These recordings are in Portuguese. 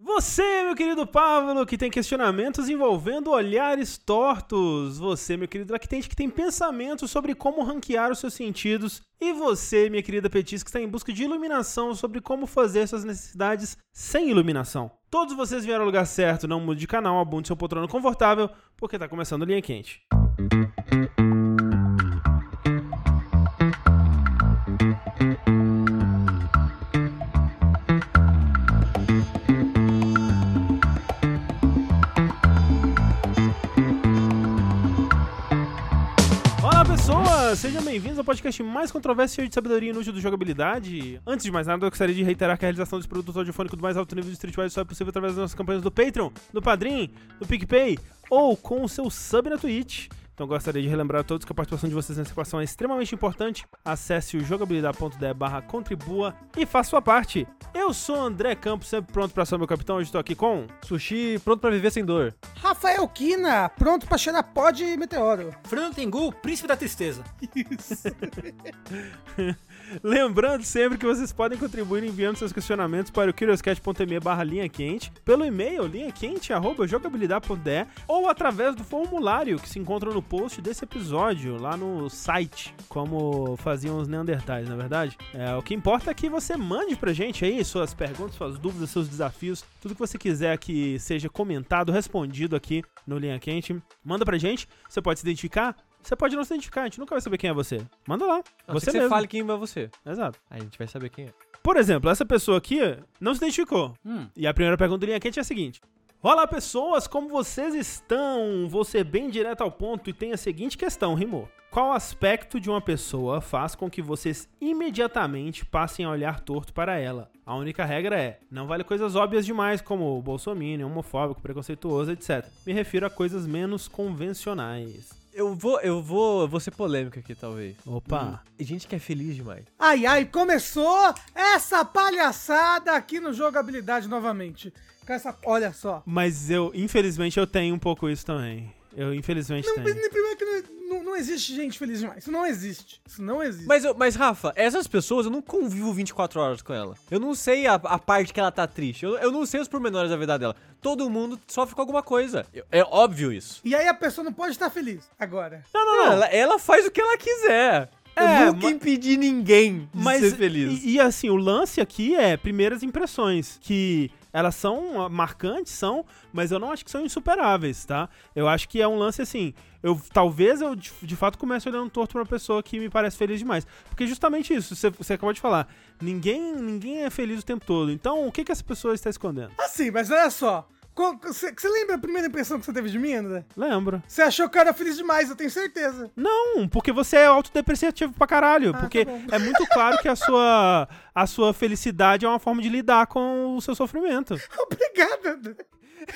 Você, meu querido Pablo, que tem questionamentos envolvendo olhares tortos. Você, meu querido Lactente, que tem pensamentos sobre como ranquear os seus sentidos. E você, minha querida Petis, que está em busca de iluminação sobre como fazer suas necessidades sem iluminação. Todos vocês vieram ao lugar certo, não mude de canal, abunde seu poltrona confortável, porque está começando Linha Quente. Olá bem-vindos ao podcast mais controverso cheio de sabedoria inútil do jogabilidade. Antes de mais nada, eu gostaria de reiterar que a realização desse produto audiofônico do mais alto nível de Streetwise só é possível através das nossas campanhas do Patreon, do Padrim, do PicPay ou com o seu sub na Twitch. Então eu gostaria de relembrar a todos que a participação de vocês nessa equação é extremamente importante. Acesse o jogabilidade.de barra contribua e faça sua parte. Eu sou André Campos, sempre pronto para ser meu capitão. Hoje estou aqui com... Sushi pronto pra viver sem dor. Rafael Kina, pronto pra cheirar pó de meteoro. Fernando Tengu, príncipe da tristeza. Lembrando sempre que vocês podem contribuir enviando seus questionamentos para o curioscat.me barra linha quente, pelo e-mail linhaquente arroba jogabilidade.de ou através do formulário que se encontra no post desse episódio lá no site, como faziam os neandertais, na verdade. É, o que importa é que você mande pra gente aí suas perguntas, suas dúvidas, seus desafios, tudo que você quiser que seja comentado, respondido aqui no Linha Quente. Manda pra gente, você pode se identificar, você pode não se identificar, a gente nunca vai saber quem é você. Manda lá, Não, você você que mesmo. você fale quem é você. Exato. Aí a gente vai saber quem é. Por exemplo, essa pessoa aqui não se identificou. Hum. E a primeira pergunta do linha quente é a seguinte: Olá, pessoas, como vocês estão? Vou ser bem direto ao ponto e tem a seguinte questão, rimou. Qual aspecto de uma pessoa faz com que vocês imediatamente passem a olhar torto para ela? A única regra é, não vale coisas óbvias demais como bolsominion, homofóbico, preconceituoso, etc. Me refiro a coisas menos convencionais. Eu vou, eu vou, eu vou ser polêmico aqui, talvez. Opa, E gente que é feliz demais. Ai, ai, começou essa palhaçada aqui no Jogabilidade novamente. Com essa, olha só. mas eu, infelizmente, eu tenho um pouco isso também. Eu, infelizmente, Não, tenho. primeiro que não, não, existe gente feliz demais. Isso não existe. Isso não existe. Mas, eu- mas, Rafa, essas pessoas eu não convivo 24 horas com ela. Eu não sei a, a parte que ela tá triste. Eu, eu não sei os pormenores da vida dela. Todo mundo sofre com alguma coisa. É óbvio isso. E aí a pessoa não pode estar feliz. Agora. Não, não, não. Ela, ela faz o que ela quiser. É, eu nunca ma- impedi ninguém de Mas ser feliz. E, e, assim, o lance aqui é primeiras impressões, que elas são ah, marcantes, são, mas eu não acho que são insuperáveis, tá? Eu acho que é um lance assim, eu talvez eu de, de fato comece olhando torto pra uma pessoa que me parece feliz demais, porque justamente isso, você, acabou de falar, ninguém ninguém é feliz o tempo todo. Então, o que que essa pessoa está escondendo? Assim, mas olha só. Você lembra a primeira impressão que você teve de mim, André? Lembro. Você achou que eu era feliz demais, eu tenho certeza. Não, porque você é autodepreciativo pra caralho. Ah, porque tá é muito claro que a sua, a sua felicidade é uma forma de lidar com o seu sofrimento. Obrigado, André.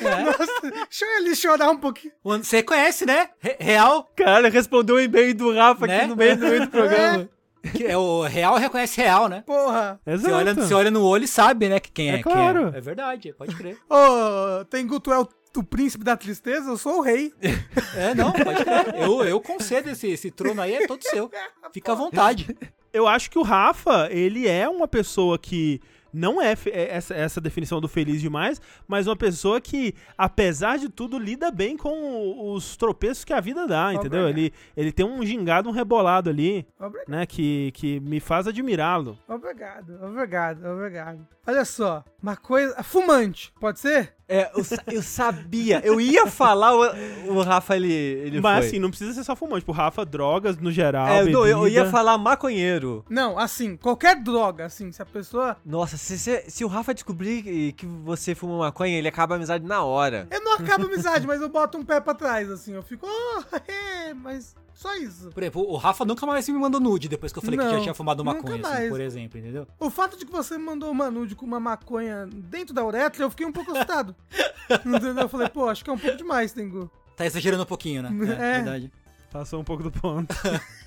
É. Nossa, deixa eu ali chorar um pouquinho. Você conhece, né? Re- Real. Cara, respondeu o e-mail do Rafa Né? aqui no meio, no meio do programa. Que é o real reconhece real, né? Porra. Exato. Você olha, você olha no olho e sabe, né? Que quem é, É claro. quem é. É verdade, pode crer. Ô, Tengu, tu é o, o príncipe da tristeza? Eu sou o rei. É, não, pode crer. Eu, eu concedo esse, esse trono aí, é todo seu. Fica à vontade. Eu acho que o Rafa, ele é uma pessoa que não é é essa, essa definição do feliz demais, mas uma pessoa que, apesar de tudo, lida bem com os tropeços que a vida dá, entendeu? Ele, ele tem um gingado, um rebolado ali, Obrigado, né, que, que me faz admirá-lo. obrigado, obrigado, obrigado. Olha só, uma coisa... Fumante, pode ser? É, eu, eu sabia. Eu ia falar, o, o Rafa, ele, ele mas foi. assim, não precisa ser só fumante. Pro Rafa, drogas no geral, É, não, eu, ia falar maconheiro. Não, assim, qualquer droga, assim, se a pessoa... Nossa, se, se, se o Rafa descobrir que- que você fuma maconha, ele acaba a amizade na hora. Eu não acabo a amizade, mas eu boto um pé pra trás, assim. Eu fico, oh, é, mas só isso. Por exemplo, o Rafa nunca mais me mandou nude depois que eu falei que Não, já tinha fumado nunca maconha, mais. assim, por exemplo, entendeu? O fato de que você me mandou uma nude com uma maconha dentro da uretra, eu fiquei um pouco assustado. Entendeu? Eu falei, pô, acho que é um pouco demais, Tengu. Tá exagerando um pouquinho, né? É. É, verdade. Passou um pouco do ponto.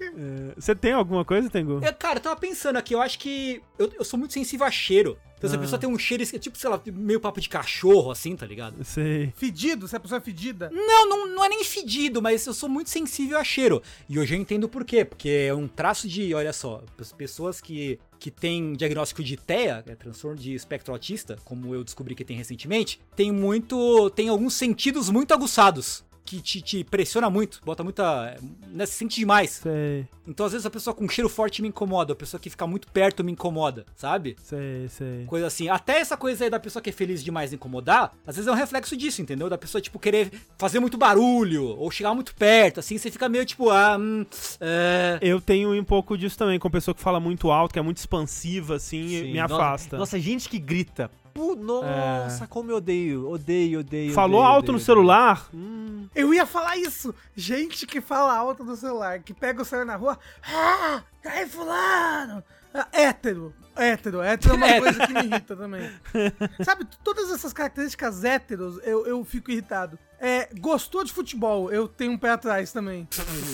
É, Você tem alguma coisa, Tengu? É, cara, eu tava pensando aqui, eu acho que eu, eu sou muito sensível a cheiro. Então, se a Ah. pessoa tem um cheiro, esse- tipo, sei lá, meio papo de cachorro, assim, tá ligado? Sei. Fedido, se a pessoa é fedida. Não, não, não é nem fedido, mas eu sou muito sensível a cheiro. E hoje eu entendo por quê. Porque é um traço de, olha só, as pessoas que, que têm diagnóstico de TEA, que é transtorno de espectro autista, como eu descobri que tem recentemente, tem muito. tem alguns sentidos muito aguçados. Que te, te pressiona muito, bota muita. Né, se sente demais. Sei, Então, às vezes, a pessoa com cheiro forte me incomoda, a pessoa que fica muito perto me incomoda, sabe? sei, sei. Coisa assim. Até essa coisa aí da pessoa que é feliz demais incomodar, às vezes é um reflexo disso, entendeu? Da pessoa, tipo, querer fazer muito barulho, ou chegar muito perto, assim, você fica meio tipo, ah, hum, é. Eu tenho um pouco disso também, com pessoa que fala muito alto, que é muito expansiva, assim, e Sim, me nossa- afasta. Nossa, gente que grita. Pu- nossa, como eu odeio, odeio, odeio. Falou odeio, alto odeio, no odeio. celular? Hum, Eu ia falar isso. Gente que fala alto no celular, que pega o celular na rua. Ah, aí fulano. Ah, hétero. Hétero. Hétero é uma coisa que me irrita também. Sabe, todas essas características héteros, eu, eu fico irritado. É, gostou de futebol, eu tenho um pé atrás também.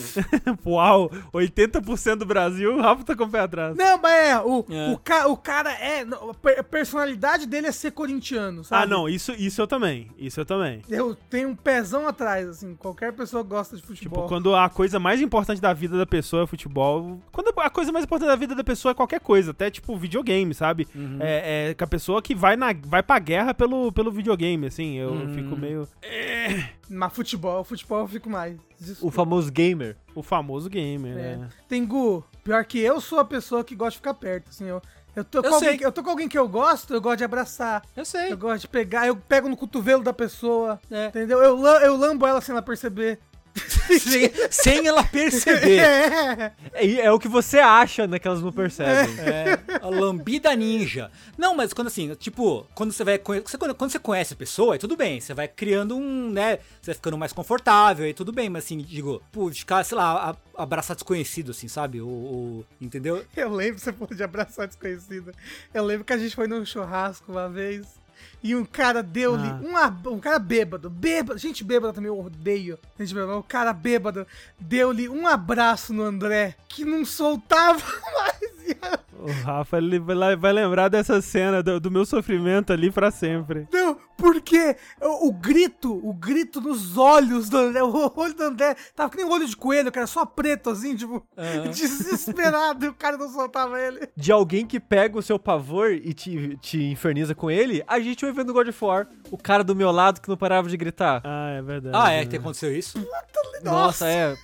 uau, 80% do Brasil, o Rafa tá com o pé atrás. Não, mas é, o, É. O, ca, o cara é. A per- a personalidade dele é ser corintiano, sabe? Ah, não, isso, isso eu também. Isso eu também. Eu tenho um pezão atrás, assim. Qualquer pessoa gosta de Tipo, futebol. quando a coisa mais importante da vida da pessoa é futebol. Quando a coisa mais importante da vida da pessoa é qualquer coisa, até tipo videogame, sabe? É, é com a pessoa que vai, na, vai pra guerra pelo, pelo videogame, assim. Eu fico meio. Mas futebol, futebol eu fico mais. O Desculpa. famoso gamer. O famoso gamer, É. né? Tem Gu, pior que eu sou a pessoa que gosta de ficar perto, assim. Eu, eu, tô Eu com alguém, eu tô com alguém que eu gosto, eu gosto de abraçar. Eu sei. Eu gosto de pegar, eu pego no cotovelo da pessoa. É. Entendeu? Eu, eu lambo ela sem ela perceber. sem, sem ela perceber. É. É, é o que você acha, né, que elas não percebem. É, a lambida ninja. Não, mas quando assim, tipo, quando você vai. quando, quando você conhece a pessoa, aí tudo bem. Você vai criando um, né? Você vai ficando mais confortável, aí tudo bem, mas assim, digo, pô, ficar, sei lá, a- abraçar desconhecido, assim, sabe? O, o- entendeu? Eu lembro, você falou de abraçar desconhecido. Eu lembro que a gente foi num churrasco uma vez e um cara deu-lhe. Ah. Um, um cara bêbado, bêbado. Gente bêbada também eu odeio. Gente bêbada, o cara bêbado deu-lhe um abraço no André que não soltava mais. O Rafa ele vai vai lembrar dessa cena do, do meu sofrimento ali pra sempre. Não, porque o, o grito, o grito nos olhos do André, o olho do André tava que nem um olho de coelho, era só preto, assim, tipo, desesperado, e o cara não soltava ele. De alguém que pega o seu pavor e te, te inferniza com ele, a gente vai vendo God of War. O cara do meu lado que não parava de gritar. Ah, é verdade. Ah, é que aconteceu isso? Nossa, é.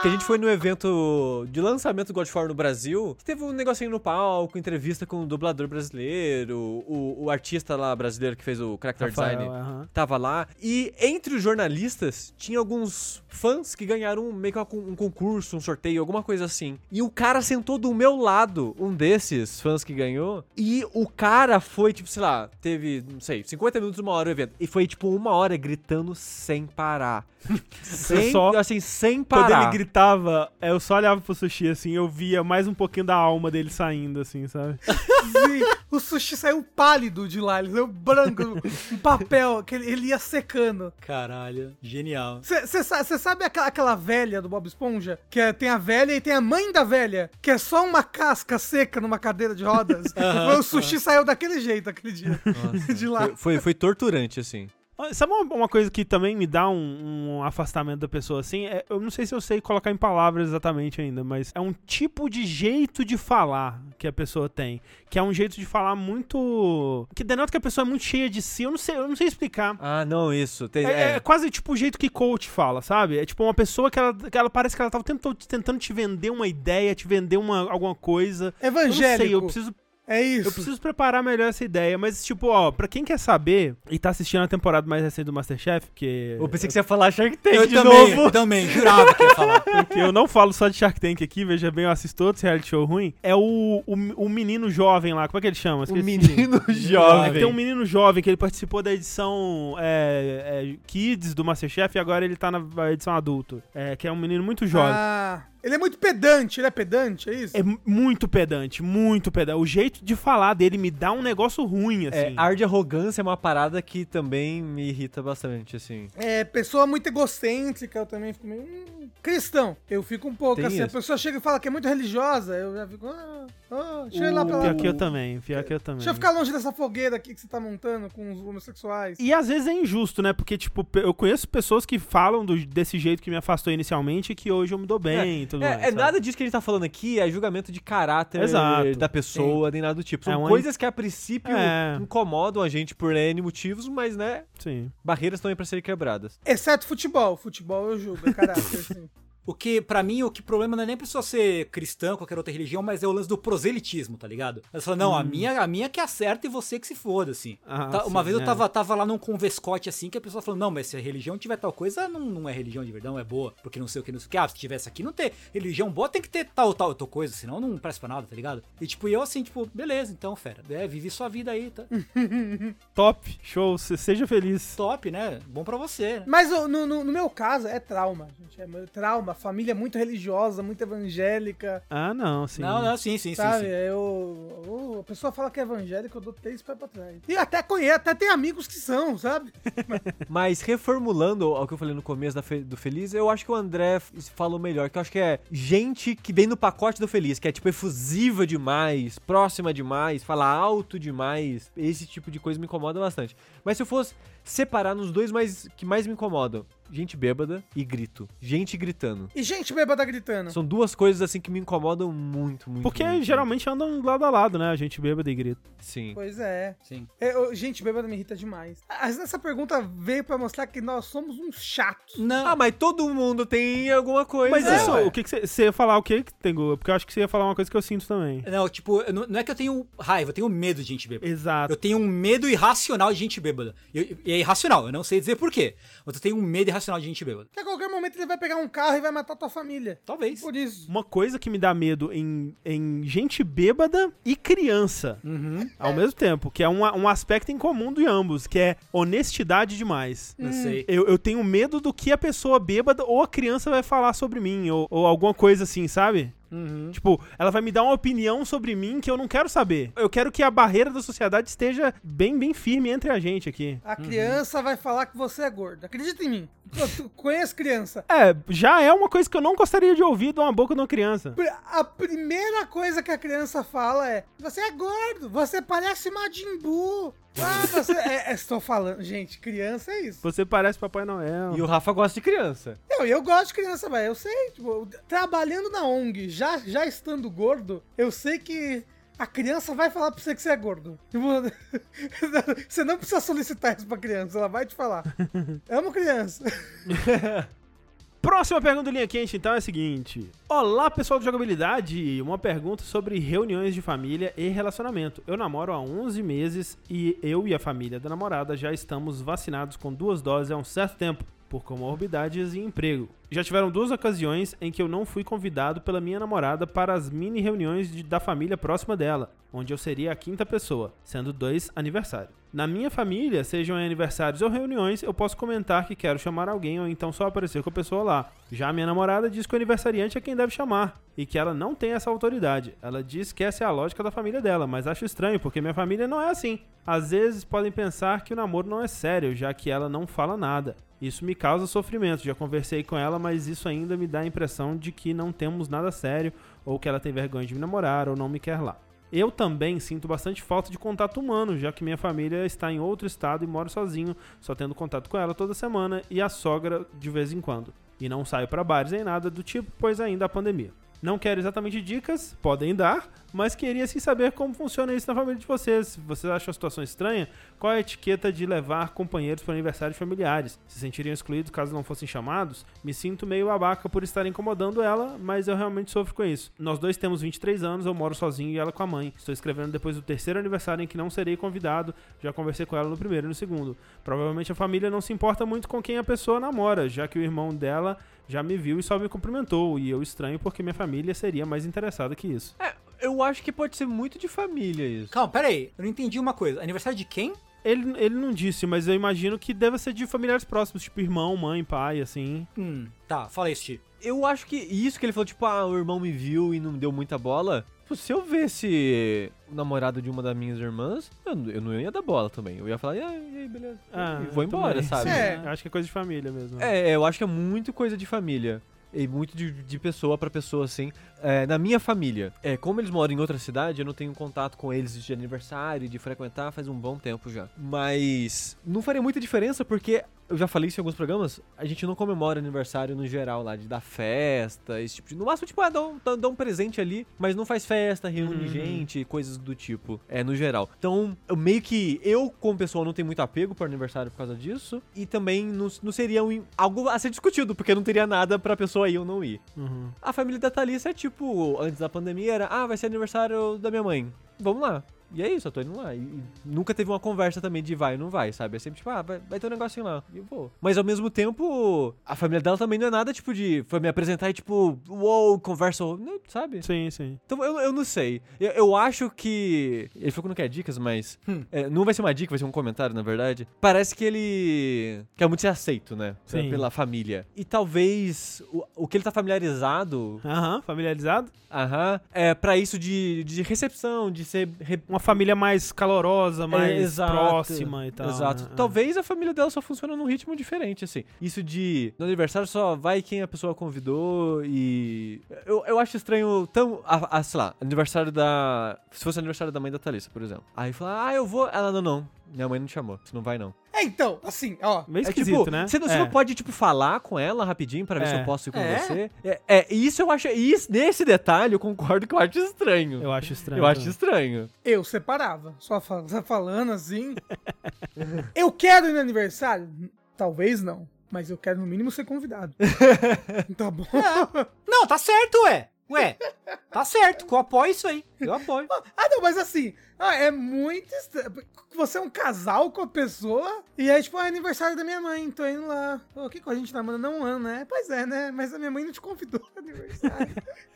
Que a gente foi no evento de lançamento do God of War no Brasil, que teve um negocinho no palco, entrevista com o dublador brasileiro, o, o artista lá brasileiro que fez o Character Rafael, Design aham. tava lá. E entre os jornalistas, tinha alguns fãs que ganharam meio que um concurso, um sorteio, alguma coisa assim. E o cara sentou do meu lado, um desses fãs que ganhou. E o cara foi, tipo, sei lá, teve, não sei, 50 minutos, uma hora o evento. E foi, tipo, uma hora gritando sem parar. sem, só- assim, sem Quando parar. ele gritava, eu só olhava pro sushi assim, eu via mais um pouquinho da alma dele saindo, assim, sabe? Sim, o sushi saiu pálido de lá, ele saiu branco, um papel, que ele, ele ia secando. Caralho, genial. Você sabe aquela, aquela velha do Bob Esponja? Que é- tem a velha e tem a mãe da velha, que é só uma casca seca numa cadeira de rodas. o sushi saiu daquele jeito aquele dia. de lá. Foi, foi, foi torturante, assim. Sabe uma, uma coisa que também me dá um, um afastamento da pessoa assim? É- eu não sei se eu sei colocar em palavras exatamente ainda, mas é um tipo de jeito de falar que a pessoa tem. Que é um jeito de falar muito. Que denota que a pessoa é muito cheia de si. Eu não sei, eu não sei explicar. Ah, não, isso. Tem, É, é. é quase tipo o jeito que coach fala, sabe? É tipo uma pessoa que ela, que ela parece que ela tava tentando, tentando te vender uma ideia, te vender uma, alguma coisa. Eu não sei, eu preciso É isso. eu preciso preparar melhor essa ideia, mas tipo, ó, pra quem quer saber e tá assistindo a temporada mais recente do Masterchef, que Eu pensei que você ia falar Shark Tank Eu de também, novo. também, jurava que ia falar. porque eu não falo só de Shark Tank aqui, veja bem, eu assisto outros reality show ruim, é o, o, o menino jovem lá, como é que ele chama? O Esqueci. menino É, jovem. tem um menino jovem que ele participou da edição é, é, Kids do Masterchef e agora ele tá na edição adulto. É, que é um menino muito jovem. Ah, ele é muito pedante, ele é pedante, é isso? É mu- muito pedante, muito pedante. O jeito de falar dele me dá um negócio ruim, É, assim. ar de arrogância é uma parada que também me irrita bastante, assim. É, pessoa muito egocêntrica, eu também fico meio. hum, cristão. Eu fico um pouco Tem assim. A isso. pessoa chega e fala que é muito religiosa, eu já fico. Ah, ah, deixa eu ir lá pra lá. Pior que eu também, pior que eu também. Deixa eu ficar longe dessa fogueira aqui que você tá montando com os homossexuais. E às vezes é injusto, né? Porque, tipo, eu conheço pessoas que falam do- desse jeito que me afastou inicialmente e que hoje eu me dou bem e tudo mais. É, é sabe? nada disso que a gente tá falando aqui, é julgamento de caráter Exato. da pessoa, nem nada do tipo. São É uma- coisas que a princípio É. incomodam a gente por N motivos, mas né, Sim. barreiras estão aí pra serem quebradas. Exceto futebol. Futebol eu julgo, é caráter, assim. O que, pra mim, o que problema não é nem a pessoa ser cristã, qualquer outra religião, mas é o lance do proselitismo, tá ligado? Ela fala, não, a minha, a minha que acerta e você que se foda, assim. Hum. Ah, Tá- uma sim, vez eu é. tava, tava lá num convescote assim, que a pessoa falou, não, mas se a religião tiver tal coisa, não, não é religião de verdade, não é boa, porque não sei o que, não sei o que. Ah, se tivesse aqui, não ter religião boa, tem que ter tal, tal, tal coisa, senão não presta pra nada, tá ligado? E tipo, eu assim, tipo, beleza, então, fera, é, vive sua vida aí, tá? Top, show, se- seja feliz. Top, né? Bom pra você, né? Mas no, no- no meu caso é trauma, gente. É trauma. Família muito religiosa, muito evangélica. Ah, não, sim. Não, não, sim, sim, sim, Sabe? sim. Eu, eu- a pessoa fala que é evangélica, eu dou três pés pra trás. E até conheço, até tem amigos que são, sabe? Mas reformulando ao que eu falei no começo da do Feliz, eu acho que o André falou melhor, que eu acho que é gente que vem no pacote do Feliz, que é tipo efusiva demais, próxima demais, fala alto demais. Esse tipo de coisa me incomoda bastante. Mas se eu fosse separar nos dois mais que mais me incomodam, gente bêbada e grito. Gente gritando. E gente bêbada gritando. São duas coisas assim que me incomodam muito, muito. Porque muito, geralmente andam lado a lado, né? A gente bêbada e grita. muito. Sim. Pois é. Sim. É, eu- gente bêbada me irrita demais. Mas essa pergunta veio pra mostrar que nós somos uns chatos. Não, Ah, mas todo mundo tem alguma coisa. Mas é, isso, ué. o que você você ia falar o que, Tengu? Porque eu acho que você ia falar uma coisa que eu sinto também. não, tipo, não, não é que eu tenho raiva, eu tenho medo de gente bêbada. Exato. Eu tenho um medo irracional de gente bêbada. E e é irracional, eu não sei dizer por quê. Mas eu tenho um medo irracional de gente bêbada. Que a qualquer momento ele vai pegar um carro e vai matar tua família. Talvez. Por isso. Uma coisa que me dá medo em, em gente bêbada e criança Uhum. ao mesmo tempo, que é um, um aspecto em comum de ambos, que é honestidade demais. Não sei. Eu, eu tenho medo do que a pessoa bêbada ou a criança vai falar sobre mim, ou, ou alguma coisa assim, sabe? Uhum. Tipo, ela vai me dar uma opinião sobre mim que eu não quero saber. Eu quero que a barreira da sociedade esteja bem, bem firme entre a gente aqui. A criança vai falar que você é gordo. Acredita em mim. Eu tu- conheço criança. É, já é uma coisa que eu não gostaria de ouvir de uma boca de uma criança. A primeira coisa que a criança fala é: Você é gordo, você parece Majin Buu. Ah, você. É, é, estou falando. Gente, criança é isso. Você parece Papai Noel. E o Rafa gosta de criança. Eu, eu gosto de criança, velho. Eu sei, tipo, trabalhando na ONG, já, já estando gordo, eu sei que a criança vai falar pra você que você é gordo. Você não precisa solicitar isso pra criança, ela vai te falar. Amo criança. Próxima pergunta do Linha Quente, então, é a seguinte. Olá, pessoal de jogabilidade. Uma pergunta sobre reuniões de família e relacionamento. Eu namoro há 11 meses e eu e a família da namorada já estamos vacinados com duas doses há um certo tempo, por comorbidades e emprego. Já tiveram duas ocasiões em que eu não fui convidado pela minha namorada para as mini reuniões de- da família próxima dela, onde eu seria a quinta pessoa, sendo dois aniversários. Na minha família, sejam aniversários ou reuniões, eu posso comentar que quero chamar alguém ou então só aparecer com a pessoa lá. Já a minha namorada diz que o aniversariante é quem deve chamar e que ela não tem essa autoridade. Ela diz que essa é a lógica da família dela, mas acho estranho porque minha família não é assim. Às vezes podem pensar que o namoro não é sério, já que ela não fala nada. Isso me causa sofrimento. Já conversei com ela, mas isso ainda me dá a impressão de que não temos nada sério, ou que ela tem vergonha de me namorar, ou não me quer lá. Eu também sinto bastante falta de contato humano, já que minha família está em outro estado e moro sozinho, só tendo contato com ela toda semana e a sogra de vez em quando. E não saio para bares nem nada do tipo, pois ainda há pandemia. Não quero exatamente dicas, podem dar, mas queria sim saber como funciona isso na família de vocês. Vocês acham a situação estranha? Qual é a etiqueta de levar companheiros para aniversários familiares? Se sentiriam excluídos caso não fossem chamados? Me sinto meio babaca por estar incomodando ela, mas eu realmente sofro com isso. Nós dois temos 23 anos, eu moro sozinho e ela com a mãe. Estou escrevendo depois do terceiro aniversário em que não serei convidado, já conversei com ela no primeiro e no segundo. Provavelmente a família não se importa muito com quem a pessoa namora, já que o irmão dela já me viu e só me cumprimentou, e eu estranho porque minha família seria mais interessada que isso. É, eu acho que pode ser muito de família isso. Calma, pera aí. Eu não entendi uma coisa. Aniversário de quem? Ele, ele não disse, mas eu imagino que deve ser de familiares próximos, tipo irmão, mãe, pai, assim. Hum, tá, fala isso, Ti. Eu acho que isso que ele falou, tipo, ah, o irmão me viu e não deu muita bola. Pô, Se eu visse o namorado de uma das minhas irmãs, eu, não- eu não ia dar bola também. Eu ia falar, e aí, e aí, beleza. e vou embora, também. sabe? É. Acho que é coisa de família mesmo. É, eu acho que é muito coisa de família. E muito de, de pessoa pra pessoa, assim. É, na minha família, é, como eles moram em outra cidade, eu não tenho contato com eles de aniversário, de frequentar faz um bom tempo já. Mas não faria muita diferença porque eu já falei isso em alguns programas, a gente não comemora aniversário no geral lá, de dar festa, esse tipo de. No máximo, tipo, ah, dá um, dá- um presente ali, mas não faz festa, reúne Uhum. gente, coisas do tipo, é, no geral. Então, eu meio que eu, como pessoa, não tenho muito apego pro aniversário por causa disso, e também não, não seria um- algo a ser discutido, porque não teria nada pra pessoa ir ou não ir. Uhum. A família da Thalissa é tipo, antes da pandemia era, ah, vai ser aniversário da minha mãe. Vamos lá. E é isso, eu tô indo lá. E, e nunca teve uma conversa também de vai ou não vai, sabe? É sempre tipo, ah, vai, vai ter um negocinho lá. E eu vou. Mas ao mesmo tempo, a família dela também não é nada tipo de. Foi me apresentar e tipo, uou, conversa, não, sabe? Sim, sim. Então eu, eu não sei. Eu, eu acho que. Ele falou que não quer dicas, mas. Hum. é, não vai ser uma dica, vai ser um comentário, na verdade. Parece que ele quer muito ser aceito, né? Sim. Pela família. E talvez o, o que ele tá familiarizado Aham, familiarizado. Aham. É pra isso de, de recepção, de ser. re- Uma família mais calorosa, mais É, próxima e tal. Exato. né? Talvez a família dela só funciona num ritmo diferente, assim. Isso de. No aniversário só vai quem a pessoa convidou e. Eu, eu acho estranho. Tão. A, a- sei lá, aniversário da. Se fosse aniversário da mãe da Thalissa, por exemplo. Aí fala, ah, eu vou. Ela, não, não. Minha mãe não te chamou. Você não vai, não. É, então, assim, ó. Meio é esquisito, tipo, né? Você não, você É. não pode, tipo, falar com ela rapidinho pra ver se É. eu posso ir com É? você. É, é, isso eu acho. Isso, nesse detalhe, eu concordo que eu acho estranho. Eu acho estranho. Eu acho estranho. Eu separava. Só falando assim. eu quero ir no aniversário? Talvez não. Mas eu quero no mínimo ser convidado. tá bom? Não, tá certo, ué. Ué, tá certo. Eu apoio isso aí. Eu apoio. Ah, não, mas assim, ah, é muito estranho. Você é um casal com a pessoa e aí, tipo, é aniversário da minha mãe, tô indo lá. O que que a gente tá mandando um ano, né? Pois é, né? Mas a minha mãe não te convidou pro aniversário.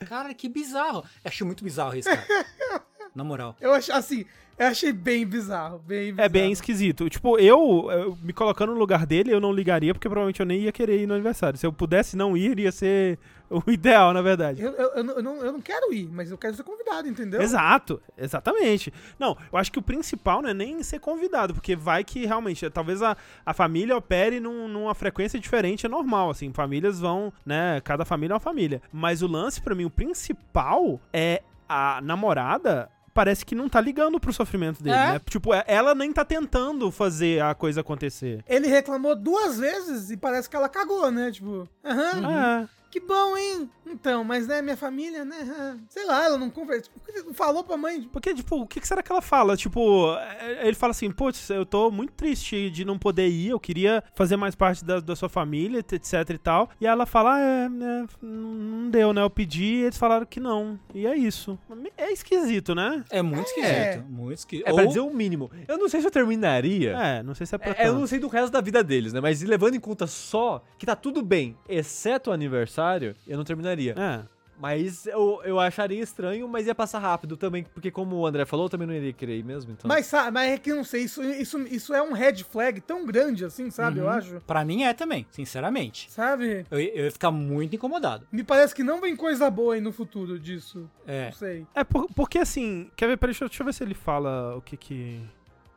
Cara, que bizarro. Eu achei muito bizarro isso, cara. Na moral. eu achei, assim, eu achei bem bizarro, bem bizarro. É bem esquisito. Tipo, eu, eu me colocando no lugar dele, eu não ligaria, porque provavelmente eu nem ia querer ir no aniversário. Se eu pudesse não ir, ia ser o ideal, na verdade. Eu, eu, eu, não- eu não, quero ir, mas eu quero ser convidado, entendeu? Exato, exatamente. Não, eu acho que o principal não é nem ser convidado, porque vai que realmente, talvez a, a família opere num- numa frequência diferente, é normal, assim, famílias vão, né, cada família é uma família. Mas o lance, pra mim, o principal é a namorada parece que não tá ligando pro sofrimento dele, É. né? Tipo, é- ela nem tá tentando fazer a coisa acontecer. Ele reclamou duas vezes e parece que ela cagou, né? Tipo, aham, É. que bom, hein? Então, mas né, minha família, né? Sei lá, ela não conversou. Não falou pra mãe. Porque, tipo, o que será que ela fala? Tipo, é- ele fala assim, putz, eu tô muito triste de não poder ir, eu queria fazer mais parte da, da sua família, etc e tal. E ela fala, ah, é, é, não deu, né? Eu pedi e eles falaram que não. E é isso. É esquisito, né? É muito esquisito. É. Muito esquisito. É pra dizer o mínimo. Eu não sei se eu terminaria. É, não sei se é pra É, eu não sei do resto da vida deles, né? Mas levando em conta só que tá tudo bem, exceto o aniversário, eu não terminaria. É. Mas eu, eu acharia estranho, mas ia passar rápido também, porque como o André falou, eu também não iria querer ir mesmo, então. Mas, sabe, mas é que eu não sei, isso, isso, isso é um red flag tão grande assim, sabe? Eu Uhum. acho. Pra mim é também, sinceramente. Sabe? Eu, eu ia ficar muito incomodado. Me parece que não vem coisa boa aí no futuro disso. É. Não sei. É por- porque assim, quer ver? Peraí, deixa, eu- deixa eu ver se ele fala o que que.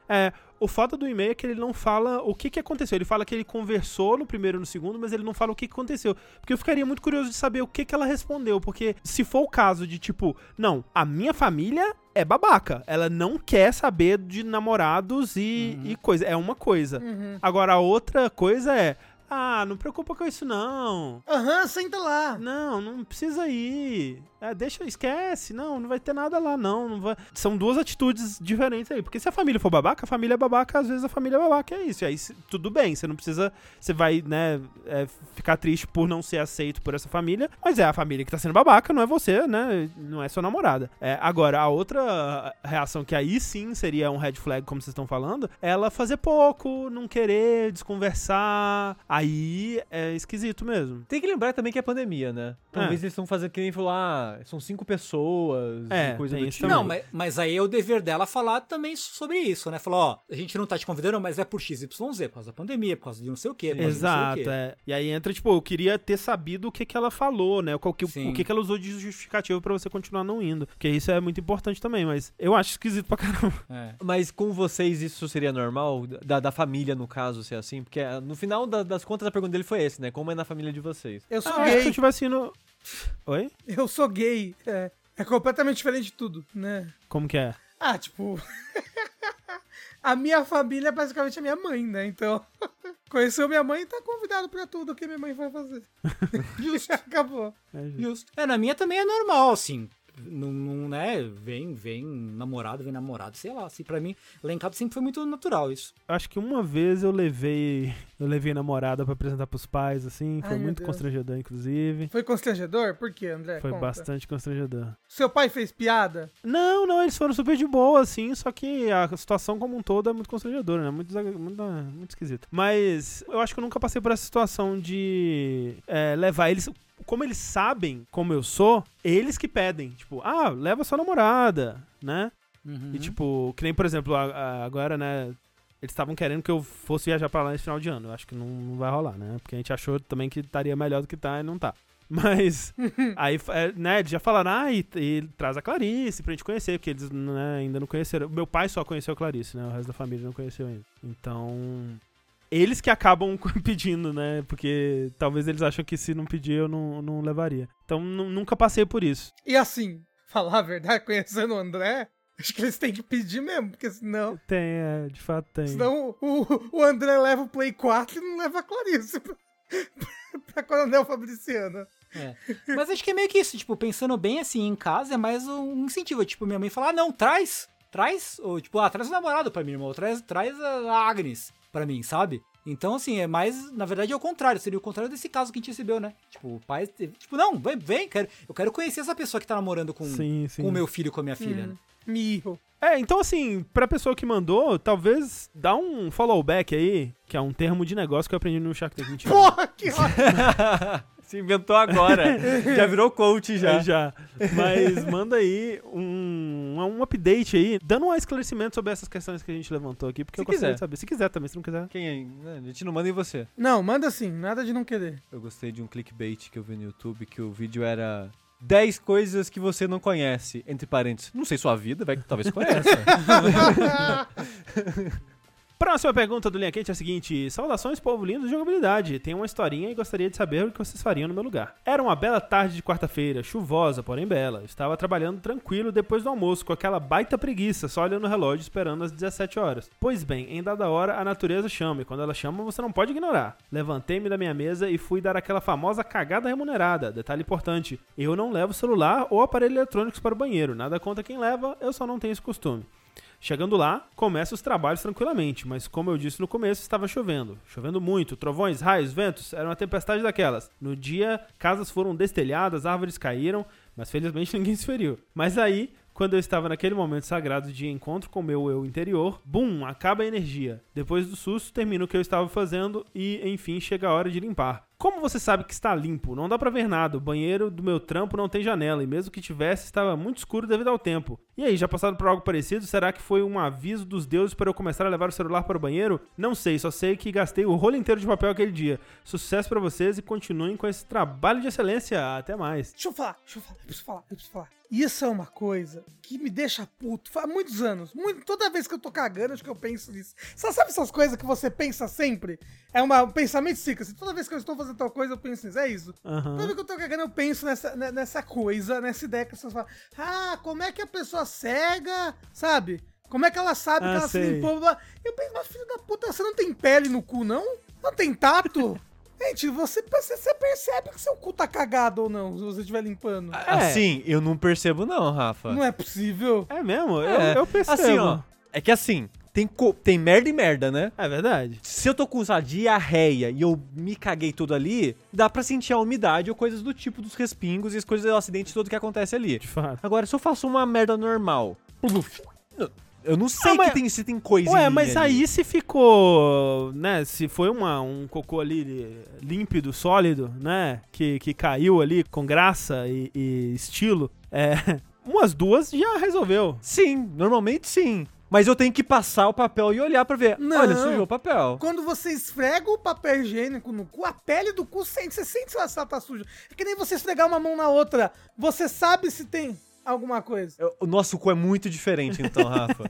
É, o foda do e-mail é que ele não fala o que que aconteceu. Ele fala que ele conversou no primeiro e no segundo, mas ele não fala o que que aconteceu. Porque eu ficaria muito curioso de saber o que que ela respondeu. Porque se for o caso de tipo, não, a minha família é babaca. Ela não quer saber de namorados e, e coisa. É uma coisa. Uhum. Agora a outra coisa é. Ah, não preocupa com isso não. Aham, senta lá. Não, não precisa ir. É, deixa, esquece. Não, não vai ter nada lá, não. não vai... São duas atitudes diferentes aí. Porque se a família for babaca, a família é babaca, às vezes a família é babaca, é isso. E aí tudo bem, você não precisa. Você vai, né, é, ficar triste por não ser aceito por essa família. Mas é a família que tá sendo babaca, não é você, né? Não é sua namorada. É, agora, a outra reação que aí sim seria um red flag, como vocês estão falando, é ela fazer pouco, não querer desconversar. Aí é esquisito mesmo. Tem que lembrar também que é pandemia, né? Talvez eles estão fazendo que nem falou, ah, são cinco pessoas, É, e coisa do isso tipo. também. Não, mas, mas aí é o dever dela falar também sobre isso, né? Falar, ó, a gente não tá te convidando, mas é por XYZ, por causa da pandemia, por causa de não sei o quê. por causa de não sei o Exato, quê. é. E aí entra, tipo, eu queria ter sabido o que que ela falou, né? Qual que, Sim. o que que ela usou de justificativo pra você continuar não indo. Porque isso é muito importante também, mas eu acho esquisito pra caramba. É. Mas com vocês isso seria normal? Da, da família, no caso, ser assim? Porque ah, no final da- das contas a pergunta dele foi esse, né? Como é na família de vocês? Eu sou Ah, que se eu gay. tivesse indo... Oi? Eu sou gay. É, é completamente diferente de tudo, né? Como que é? Ah, tipo. a minha família é basicamente a minha mãe, né? Então. Conheceu minha mãe e tá convidado pra tudo que minha mãe vai fazer. Justo. Acabou. É. Justo. É, na minha também é normal, assim. Não, não, né? Vem, vem namorado, vem namorado, sei lá. Assim, pra mim, lá em casa sempre foi muito natural isso. Acho que uma vez eu levei... Eu levei namorada pra apresentar pros pais, assim. Foi Ai, meu muito Deus. constrangedor, inclusive. Foi constrangedor? Por quê, André? Foi Conta. bastante constrangedor. Seu pai fez piada? Não, não, eles foram super de boa, assim, só que a situação como um todo é muito constrangedora, né? Muito, muito, muito esquisito. Mas eu acho que eu nunca passei por essa situação de é, levar eles. Como eles sabem como eu sou, eles que pedem. Tipo, ah, leva sua namorada, né? Uhum. E tipo, que nem, por exemplo, agora, né? Eles estavam querendo que eu fosse viajar pra lá nesse final de ano. Eu acho que não, não vai rolar, né? Porque a gente achou também que estaria melhor do que tá e não tá. Mas, aí, é, né, já falaram, ah, e, e traz a Clarice pra gente conhecer, porque eles né, ainda não conheceram. Meu pai só conheceu a Clarice, né? O resto da família não conheceu ainda. Então, eles que acabam pedindo, né? Porque talvez eles acham que se não pedir eu não, não levaria. Então, nu- nunca passei por isso. E assim, falar a verdade, conhecendo o André, acho que eles têm que pedir mesmo, porque senão. Tem, é, de fato tem. Senão o, o André leva o Play 4 e não leva a Clarice pra, pra Coronel Fabriciano. É. Mas acho que é meio que isso, tipo, pensando bem assim em casa, é mais um incentivo. Tipo, minha mãe fala, ah, não, traz, traz, ou tipo, ah, traz o namorado pra mim, irmão, traz, traz a Agnes pra mim, sabe? Então, assim, é mais, na verdade, é o contrário, seria o contrário desse caso que a gente recebeu, né? Tipo, o pai, tipo, não, vem, vem, quero, eu quero conhecer essa pessoa que tá namorando com, Sim, sim. com o meu filho e com a minha filha, Hum. né? Mirro. É, então assim, pra pessoa que mandou, talvez dá um follow back aí, que é um termo de negócio que eu aprendi no Shark Tank. Mentira. Porra, que ótimo. Se inventou agora. já virou coach já. É, já. Mas manda aí um, um update aí, dando um esclarecimento sobre essas questões que a gente levantou aqui, porque Se eu gostaria quiser. de saber. Se quiser também, se não quiser. Quem aí? né, A gente não manda em você. Não, manda assim, nada de não querer. Eu gostei de um clickbait que eu vi no YouTube, que o vídeo era 10 coisas que você não conhece, entre parênteses. Não sei sua vida, vai que talvez conheça. Próxima pergunta do Linha Quente é a seguinte: Saudações, povo lindo de jogabilidade. Tenho uma historinha e gostaria de saber o que vocês fariam no meu lugar. Era uma bela tarde de quarta-feira, chuvosa, porém bela. Estava trabalhando tranquilo depois do almoço, com aquela baita preguiça, só olhando o relógio esperando as 17 horas. Pois bem, em dada hora, a natureza chama, e quando ela chama, você não pode ignorar. Levantei-me da minha mesa e fui dar aquela famosa cagada remunerada. Detalhe importante: eu não levo celular ou aparelho eletrônicos para o banheiro. Nada contra quem leva, eu só não tenho esse costume. Chegando lá, começa os trabalhos tranquilamente, mas como eu disse no começo, estava chovendo. Chovendo muito, trovões, raios, ventos, era uma tempestade daquelas. No dia, casas foram destelhadas, árvores caíram, mas felizmente ninguém se feriu. Mas aí, quando eu estava naquele momento sagrado de encontro com meu eu interior, bum, acaba a energia. Depois do susto, termino o que eu estava fazendo e, enfim, chega a hora de limpar. Como você sabe que está limpo? Não dá pra ver nada. O banheiro do meu trampo não tem janela e mesmo que tivesse, estava muito escuro devido ao tempo. E aí, já passaram por algo parecido? Será que foi um aviso dos deuses para eu começar a levar o celular para o banheiro? Não sei, só sei que gastei o rolo inteiro de papel aquele dia. Sucesso pra vocês e continuem com esse trabalho de excelência. Até mais. Deixa eu falar, deixa eu falar, eu preciso falar, eu preciso falar. Isso é uma coisa que me deixa puto faz muitos anos. Muito, toda vez que eu tô cagando, acho que eu penso nisso. Sabe essas coisas que você pensa sempre? É uma- um pensamento ciclo. Assim, toda vez que eu estou fazendo tal coisa, eu penso nisso. É isso. Aham. vez que eu tô cagando, eu penso nessa, ne- nessa coisa, nessa ideia que as pessoas falam. Ah, como é que a pessoa cega, sabe? Como é que ela sabe Ah, que ela sei. se limpou? Eu penso, mas filho da puta, você não tem pele no cu, não? Não tem tato? Gente, você, você você percebe que seu cu tá cagado ou não, se você estiver limpando. Assim, eu não percebo não, Rafa. Não é possível. É mesmo? É, Eu, eu percebo. Assim, ó. É que assim, tem, tem merda e merda, né? É verdade. Se eu tô com, lá, diarreia e eu me caguei tudo ali, dá pra sentir a umidade ou coisas do tipo dos respingos e as coisas do acidente todo que acontece ali. De fato. Agora, se eu faço uma merda normal, Eu não sei Ah, mas- que tem, se tem coisa Ué, mas ali. aí se ficou, né, se foi uma, um cocô ali límpido, sólido, né, que, que caiu ali com graça e, e estilo, é, umas duas já resolveu. Sim, normalmente sim. Mas eu tenho que passar o papel e olhar pra ver. Não. Olha, sujou o papel. Quando você esfrega o papel higiênico no cu, a pele do cu sente. Você sente se ela tá suja. É que nem você esfregar uma mão na outra. Você sabe se tem alguma coisa. Eu- O nosso cu é muito diferente, então, Rafa.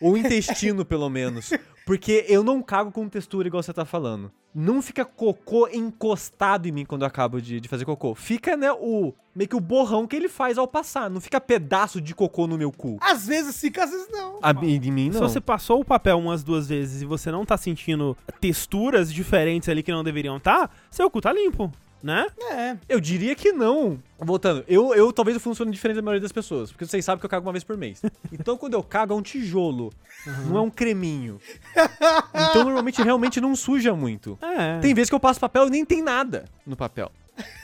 o intestino, pelo menos. Porque eu não cago com textura igual você tá falando. Não fica cocô encostado em mim quando eu acabo de, de fazer cocô. Fica, né, o. Meio que o borrão que ele faz ao passar. Não fica pedaço de cocô no meu cu. Às vezes fica, às vezes não. A, em mim, Se não. você passou o papel umas duas vezes e você não tá sentindo texturas diferentes ali que não deveriam estar, seu cu tá limpo, né? É. Eu diria que não. Voltando, eu, eu talvez eu funcione diferente da maioria das pessoas, porque vocês sabem que eu cago uma vez por mês. Então quando eu cago é um tijolo, não é um creminho. Então normalmente realmente não suja muito. É. Tem vezes que eu passo papel e nem tem nada no papel.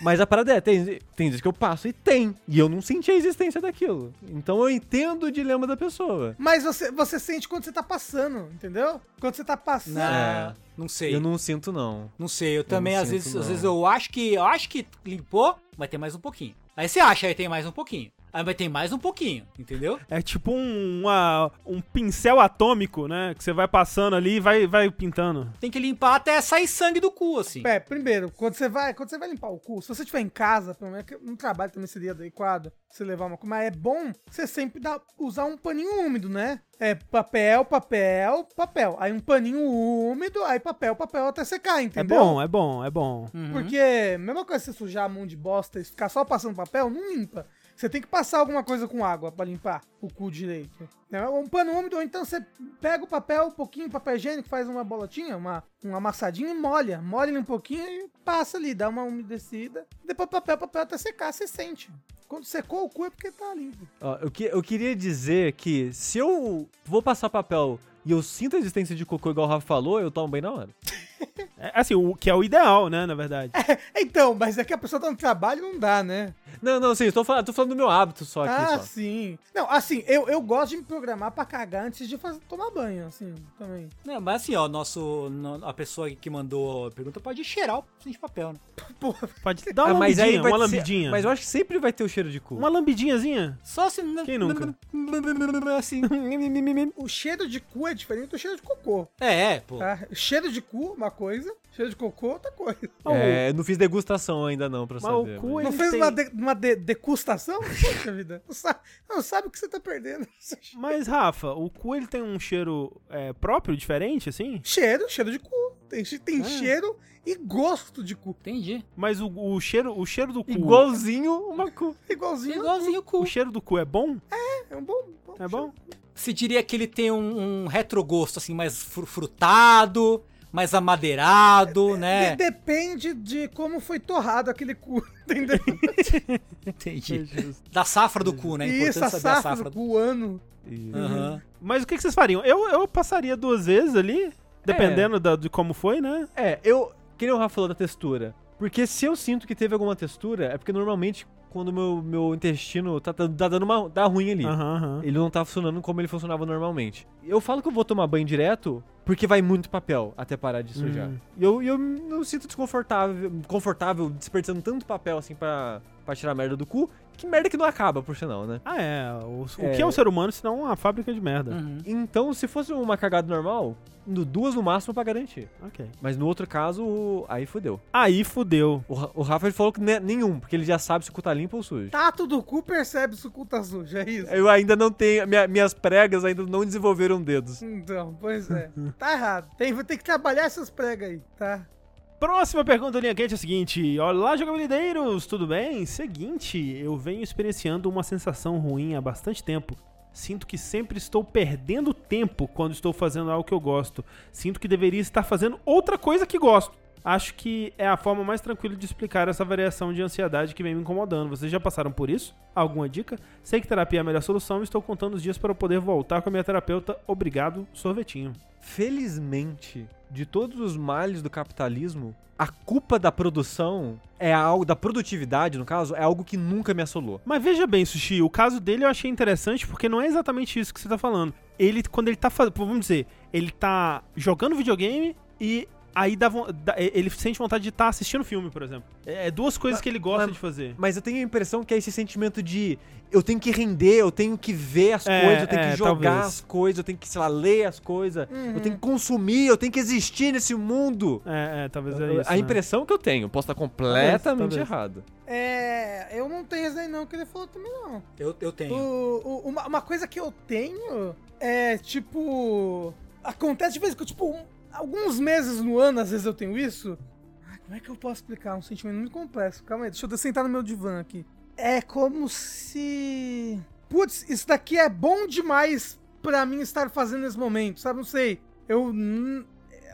Mas a parada é, tem, tem vezes que eu passo e tem. E eu não senti a existência daquilo. Então eu entendo o dilema da pessoa. Mas você, você sente quando você tá passando, entendeu? Quando você tá passando. Não, É. não sei. Eu Não... não sinto, não. sei, eu também não às sinto, vezes, não. às vezes eu acho que eu acho que limpou, vai ter mais um pouquinho. Aí você acha, aí tem mais um pouquinho. Aí vai ter mais um pouquinho, entendeu? É tipo um, uma- um pincel atômico, né? Que você vai passando ali e vai, vai pintando. Tem que limpar até sair sangue do cu, assim. É, primeiro, quando você vai, quando você vai limpar o cu, se você estiver em casa, pelo menos no trabalho também seria adequado você levar uma mas é bom você sempre dar, usar um paninho úmido, né? É papel, papel, papel. Aí um paninho úmido, aí papel, papel até secar, É entendeu? bom, é bom, é bom. Uhum. Porque, mesma coisa você sujar a mão de bosta e ficar só passando papel, não limpa. Você tem que passar alguma coisa com água pra limpar o cu direito. Né? Um pano úmido, ou então você pega o papel, um pouquinho, papel higiênico, faz uma bolotinha, uma, um amassadinho e molha. Molha ele um pouquinho e passa ali, dá uma umedecida. Depois papel, papel até secar, você sente. Quando secou o cu é porque tá limpo. Ó, eu, que- eu queria dizer que se eu vou passar papel e eu sinto a existência de cocô igual o Rafa falou, eu tomo bem na hora. É, assim, o que é o ideal, né, na verdade. Então, mas é que a pessoa tá no trabalho não dá, né? Não, não, sim, eu tô falando, tô falando do meu hábito só aqui. ah, só. sim. Não, assim, eu, eu gosto de me programar pra cagar antes de fazer, tomar banho, assim, também. Não, mas assim, ó, nosso, no- a pessoa que mandou a pergunta pode cheirar o de papel, né? Porra, Pode dar uma Ah, mas lambidinha, vai uma ser- lambidinha. Mas eu acho que sempre vai ter o cheiro de cu. Uma lambidinhazinha. Só se... Quem nunca? Assim. o cheiro de cu é diferente do cheiro de cocô. É, é, pô. Tá? Cheiro de cu, uma coisa. Cheiro de cocô, outra coisa. É, eu não fiz degustação ainda não pra Mas o saber. cu, mas- ele Não fez tem- uma, de- uma de- degustação? Poxa vida. Não sabe, não sabe o que você tá perdendo. Mas, Rafa, o cu ele tem um cheiro é, próprio, diferente, assim? Cheiro, cheiro de cu. Tem, tem É. cheiro e gosto de cu. Entendi. Mas o, o cheiro, o cheiro do cu. Igualzinho uma cu. Igualzinho. Igualzinho o cu. O cheiro do cu é bom? É um bom. bom É bom? Se diria que ele tem um, um retrogosto, assim, mais fru- frutado, mais amadeirado, De- né? depende de como foi torrado aquele cu, entendeu? Entendi. Da safra do cu, né? A Isso, a importância da safra, safra do cu, ano. Aham. Mas o que, que vocês fariam? Eu, eu passaria duas vezes ali, dependendo da- de como foi, né? É, eu. Que nem o Rafa falou da textura. Porque se eu sinto que teve alguma textura, é porque normalmente quando meu, meu intestino tá, tá, tá dando uma. dá ruim ali. Aham, aham. Ele não tá funcionando como ele funcionava normalmente. Eu falo que eu vou tomar banho direto porque vai muito papel até parar de sujar. Hum. E eu, eu não sinto desconfortável confortável desperdiçando tanto papel assim pra, pra tirar a merda do cu. Que merda que não acaba, por sinal, né? Ah, é. O, o É. que é o ser humano senão uma fábrica de merda? Uhum. Então, se fosse uma cagada normal, no duas no máximo pra garantir. Ok. Mas no outro caso, aí fudeu. Aí fudeu. O, o Rafa falou que ne- nenhum, porque ele já sabe se o cu tá limpo ou sujo. Tato do cu percebe se o cu tá sujo, é isso? Eu ainda não tenho. minha- minhas pregas ainda não desenvolveram dedos. Então, pois é. Tá errado. Tem, vou ter que trabalhar essas pregas aí, tá? Próxima pergunta do Linha Quente é a seguinte: Olá, jogabilideiros, tudo bem? Seguinte, eu venho experienciando uma sensação ruim há bastante tempo. Sinto que sempre estou perdendo tempo quando estou fazendo algo que eu gosto. Sinto que deveria estar fazendo outra coisa que gosto. Acho que é a forma mais tranquila de explicar essa variação de ansiedade que vem me incomodando. Vocês já passaram por isso? Alguma dica? Sei que terapia é a melhor solução e estou contando os dias para eu poder voltar com a minha terapeuta. Obrigado, sorvetinho. Felizmente, de todos os males do capitalismo, a culpa da produção é algo. da produtividade, no caso, é algo que nunca me assolou. Mas veja bem, Sushi, o caso dele eu achei interessante porque não é exatamente isso que você tá falando. ele, quando ele tá fazendo, vamos dizer, ele tá jogando videogame e aí dá, dá- ele sente vontade de estar assistindo filme, por exemplo. É é duas coisas que ele gosta mas- de fazer. Mas eu tenho a impressão que é esse sentimento de eu tenho que render, eu tenho que ver as É, coisas, eu tenho é, que jogar talvez. as coisas, eu tenho que, sei lá, ler as coisas, eu tenho que consumir, eu tenho que existir nesse mundo. É, é, talvez é isso. a né? impressão que eu tenho, posso estar completamente talvez. errado. É, eu não tenho isso aí não, que ele falou também não. Eu, eu tenho. O- o- uma, uma coisa que eu tenho é, tipo... Acontece de vez em quando, tipo, um- alguns meses no ano, às vezes eu tenho isso. Ai, como é que eu posso explicar? Um sentimento muito complexo. Calma aí, deixa eu sentar no meu divã aqui. É como se... Putz, isso daqui é bom demais pra mim estar fazendo nesse momento, sabe? Não sei. Eu...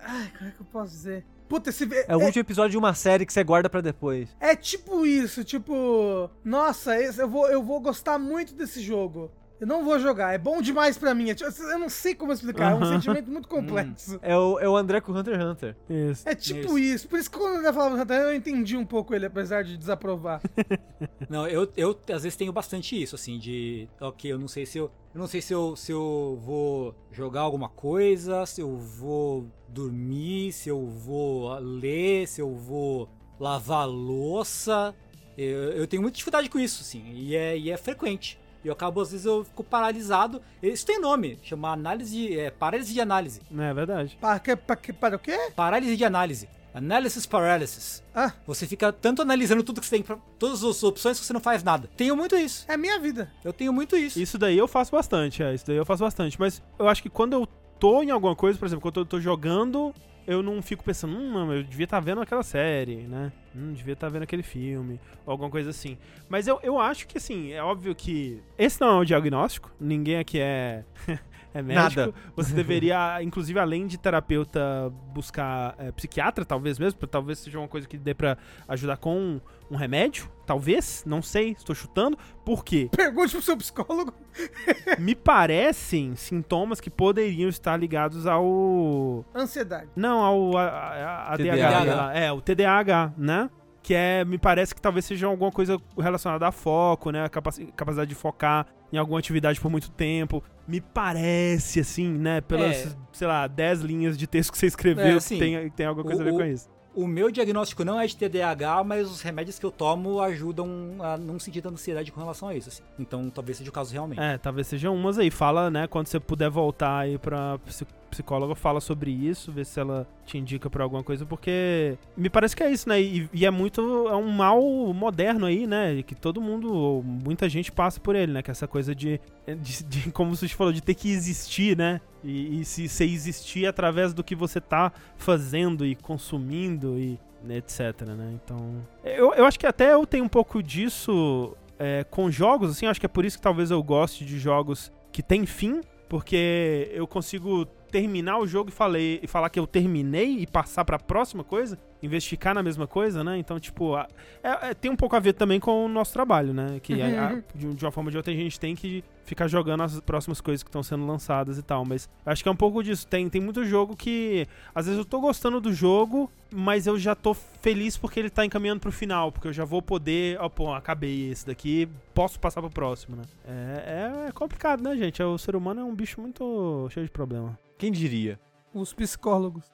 Ai, como é que eu posso dizer? Puta, esse... É o último episódio de uma série que você guarda pra depois. É tipo isso, tipo, nossa, esse- eu vou, eu vou gostar muito desse jogo. Eu não vou jogar, é bom demais pra mim. Eu não sei como explicar, é um sentimento muito complexo. É o, é o André com Hunter x Hunter. Isso. É tipo isso. Por isso que quando ele falava Hunter, eu entendi um pouco ele, apesar de desaprovar. Não, eu, eu às vezes tenho bastante isso, assim, de. Ok, eu não sei se eu. Eu não sei se eu, se eu vou jogar alguma coisa, se eu vou dormir, se eu vou ler, se eu vou lavar a louça. Eu, eu tenho muita dificuldade com isso, assim, e é, e é frequente. E eu acabo, às vezes, eu fico paralisado. Isso tem nome, chama análise. É, parálise de análise. É verdade. Para, que- para, que- para o quê? Parálise de análise. Analysis paralysis. Ah, Você fica tanto analisando tudo que você tem, todas as opções que você não faz nada. Tenho muito isso. é minha vida. Eu tenho muito isso. Isso daí eu faço bastante, é. Isso daí eu faço bastante. Mas eu acho que quando eu tô em alguma coisa, por exemplo, quando eu tô jogando, eu não fico pensando, hum, eu devia estar vendo aquela série, né? Hum, devia estar vendo aquele filme, ou alguma coisa assim. Mas eu, eu acho que, assim, é óbvio que esse não é um diagnóstico, ninguém aqui é. É médico. Nada. Você deveria, inclusive, além de terapeuta, buscar é, psiquiatra, talvez mesmo, pra- talvez seja uma coisa que dê pra ajudar com um remédio, talvez, não sei, estou chutando. Por quê? Pergunte pro seu psicólogo. Me parecem sintomas que poderiam estar ligados ao. Ansiedade. Não, ao a, a, a TDAH. DH, lá. É, o TDAH, né? Que é, me parece que talvez seja alguma coisa relacionada a foco, né? A capaci- capacidade de focar em alguma atividade por muito tempo. Me parece, assim, né? Pelas, É. sei lá, 10 linhas de texto que você escreveu, É, assim, tem, tem alguma coisa a ver o- com isso. O meu diagnóstico não é de TDAH, mas os remédios que eu tomo ajudam a não sentir tanta ansiedade com relação a isso. assim. Então talvez seja o caso realmente. É, talvez sejam umas aí. Fala, né? Quando você puder voltar aí pra psi- psicóloga, fala sobre isso, vê se ela te indica pra alguma coisa, porque me parece que é isso, né? E, e é muito. É um mal moderno aí, né? Que todo mundo, muita gente passa por ele, né? Que é essa coisa de, de, de- como você falou, de ter que existir, né? E, e se você existir através do que você tá fazendo e consumindo e etc, né? Então. Eu, eu acho que até eu tenho um pouco disso é, com jogos, assim, acho que é por isso que talvez eu goste de jogos que tem fim, porque eu consigo terminar o jogo e, falei, e falar que eu terminei e passar pra próxima coisa, em vez de ficar na mesma coisa, né? Então, tipo, a- é- é- tem um pouco a ver também com o nosso trabalho, né? Que a- a- de, de uma forma ou de outra a gente tem que ficar jogando as próximas coisas que estão sendo lançadas e tal, mas acho que é um pouco disso. Tem, tem muito jogo que, às vezes eu tô gostando do jogo, mas eu já tô feliz porque ele tá encaminhando pro final, porque eu já vou poder, ó, pô, acabei esse daqui, posso passar pro próximo, né? É, é- é complicado, né, gente? O ser humano é um bicho muito cheio de problema. Quem diria? Os psicólogos.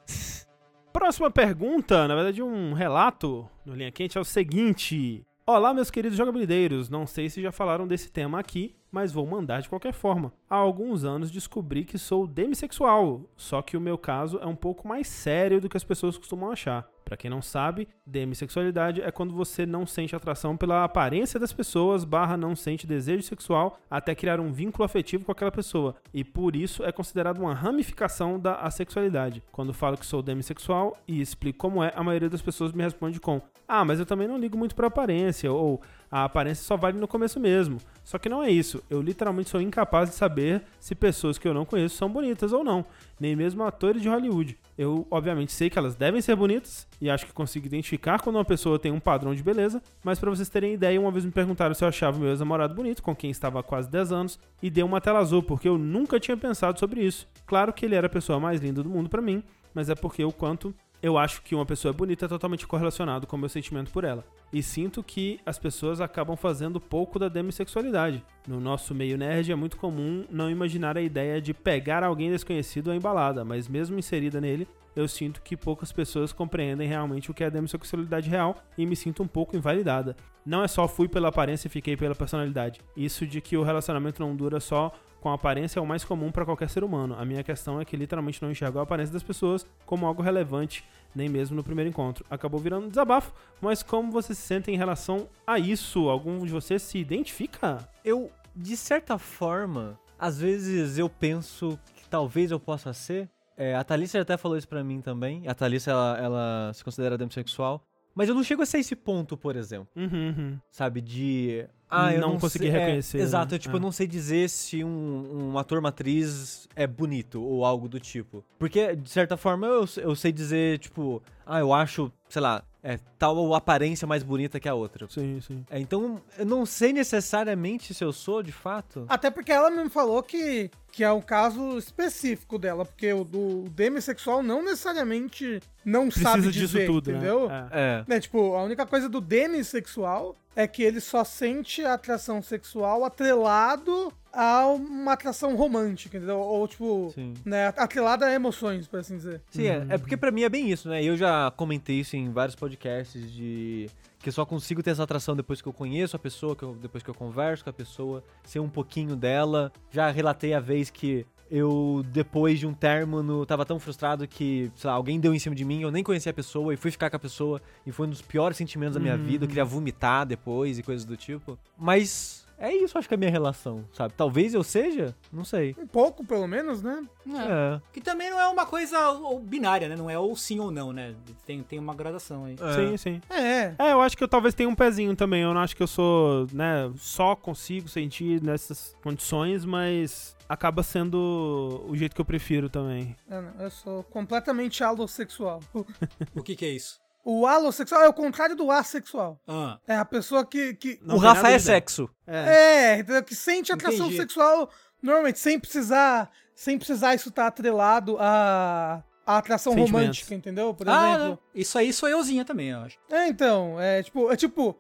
Próxima pergunta, na verdade um relato no Linha Quente é o seguinte. Olá, meus queridos jogabilideiros. Não sei se já falaram desse tema aqui, mas vou mandar de qualquer forma. Há alguns anos descobri que sou demissexual, só que o meu caso é um pouco mais sério do que as pessoas costumam achar. Pra quem não sabe, demissexualidade é quando você não sente atração pela aparência das pessoas, barra não sente desejo sexual até criar um vínculo afetivo com aquela pessoa. E por isso é considerado uma ramificação da assexualidade. Quando falo que sou demissexual e explico como é, a maioria das pessoas me responde com: Ah, mas eu também não ligo muito pra aparência, ou a aparência só vale no começo mesmo. Só que não é isso. Eu literalmente sou incapaz de saber se pessoas que eu não conheço são bonitas ou não, nem mesmo atores de Hollywood. Eu, obviamente, sei que elas devem ser bonitas e acho que consigo identificar quando uma pessoa tem um padrão de beleza, mas pra vocês terem ideia, uma vez me perguntaram se eu achava meu ex-namorado bonito, com quem estava há quase 10 anos, e deu uma tela azul, porque eu nunca tinha pensado sobre isso. Claro que ele era a pessoa mais linda do mundo pra mim, mas é porque o quanto eu acho que uma pessoa é bonita é totalmente correlacionado com o meu sentimento por ela. E sinto que as pessoas acabam fazendo pouco da demissexualidade. No nosso meio nerd é muito comum não imaginar a ideia de pegar alguém desconhecido à embalada, mas mesmo inserida nele, eu sinto que poucas pessoas compreendem realmente o que é a demissexualidade real e me sinto um pouco invalidada. Não é só fui pela aparência e fiquei pela personalidade. Isso de que o relacionamento não dura só com a aparência é o mais comum para qualquer ser humano. A minha questão é que literalmente não enxergo a aparência das pessoas como algo relevante, nem mesmo no primeiro encontro. Acabou virando desabafo, mas como você se sente em relação a isso? Algum de vocês se identifica? Eu, de certa forma, às vezes eu penso que talvez eu possa ser. É, a Thalissa até falou isso pra mim também. A Thalissa, ela, ela se considera demissexual. Mas eu não chego a ser esse ponto, por exemplo. Uhum, uhum. Sabe, de. Ah, eu Não não, conseguir sei- é, reconhecer, né? exato, eu, tipo, É. eu não sei dizer se um, um ator, uma atriz é bonito ou algo do tipo. Porque, de certa forma, eu, eu sei dizer, tipo, ah, eu acho, sei lá, é tal aparência mais bonita que a outra. Sim, sim. É, então, eu não sei necessariamente se eu sou, de fato. Até porque ela mesmo falou que, que é um caso específico dela, porque o do demissexual não necessariamente não sabe Precisa dizer, disso tudo, entendeu? né? É. É. É, tipo, a única coisa do demissexual é que ele só sente a atração sexual atrelado a uma atração romântica, entendeu? Ou, tipo, Sim. né, atrelada a emoções, por assim dizer. Sim, é, é porque pra mim é bem isso, né? Eu já comentei isso em vários podcasts de que eu só consigo ter essa atração depois que eu conheço a pessoa, que eu- depois que eu converso com a pessoa, ser um pouquinho dela. Já relatei a vez que eu, depois de um término, tava tão frustrado que, sei lá, alguém deu em cima de mim, eu nem conhecia a pessoa e fui ficar com a pessoa e foi um dos piores sentimentos da minha vida, eu queria vomitar depois e coisas do tipo. Mas é isso, acho que é a minha relação, sabe? Talvez eu seja, não sei. Um pouco, pelo menos, né? É. É. Que também não é uma coisa binária, né? Não é ou sim ou não, né? Tem, tem uma gradação aí. Sim, sim. É. É, eu acho que eu talvez tenha um pezinho também. Eu não acho que eu sou, né, só consigo sentir nessas condições, mas acaba sendo o jeito que eu prefiro também. Eu, não, eu sou completamente alossexual. O- O que que é isso? O alossexual é o contrário do assexual. Ah, É a pessoa que. que Não o Rafa é sexo. é, entendeu? que sente atração Entendi. sexual normalmente, sem precisar. Sem precisar isso estar atrelado a. A atração romântica, entendeu? Por ah exemplo. não. isso aí sou euzinha também, eu acho. É, então, é tipo, é tipo,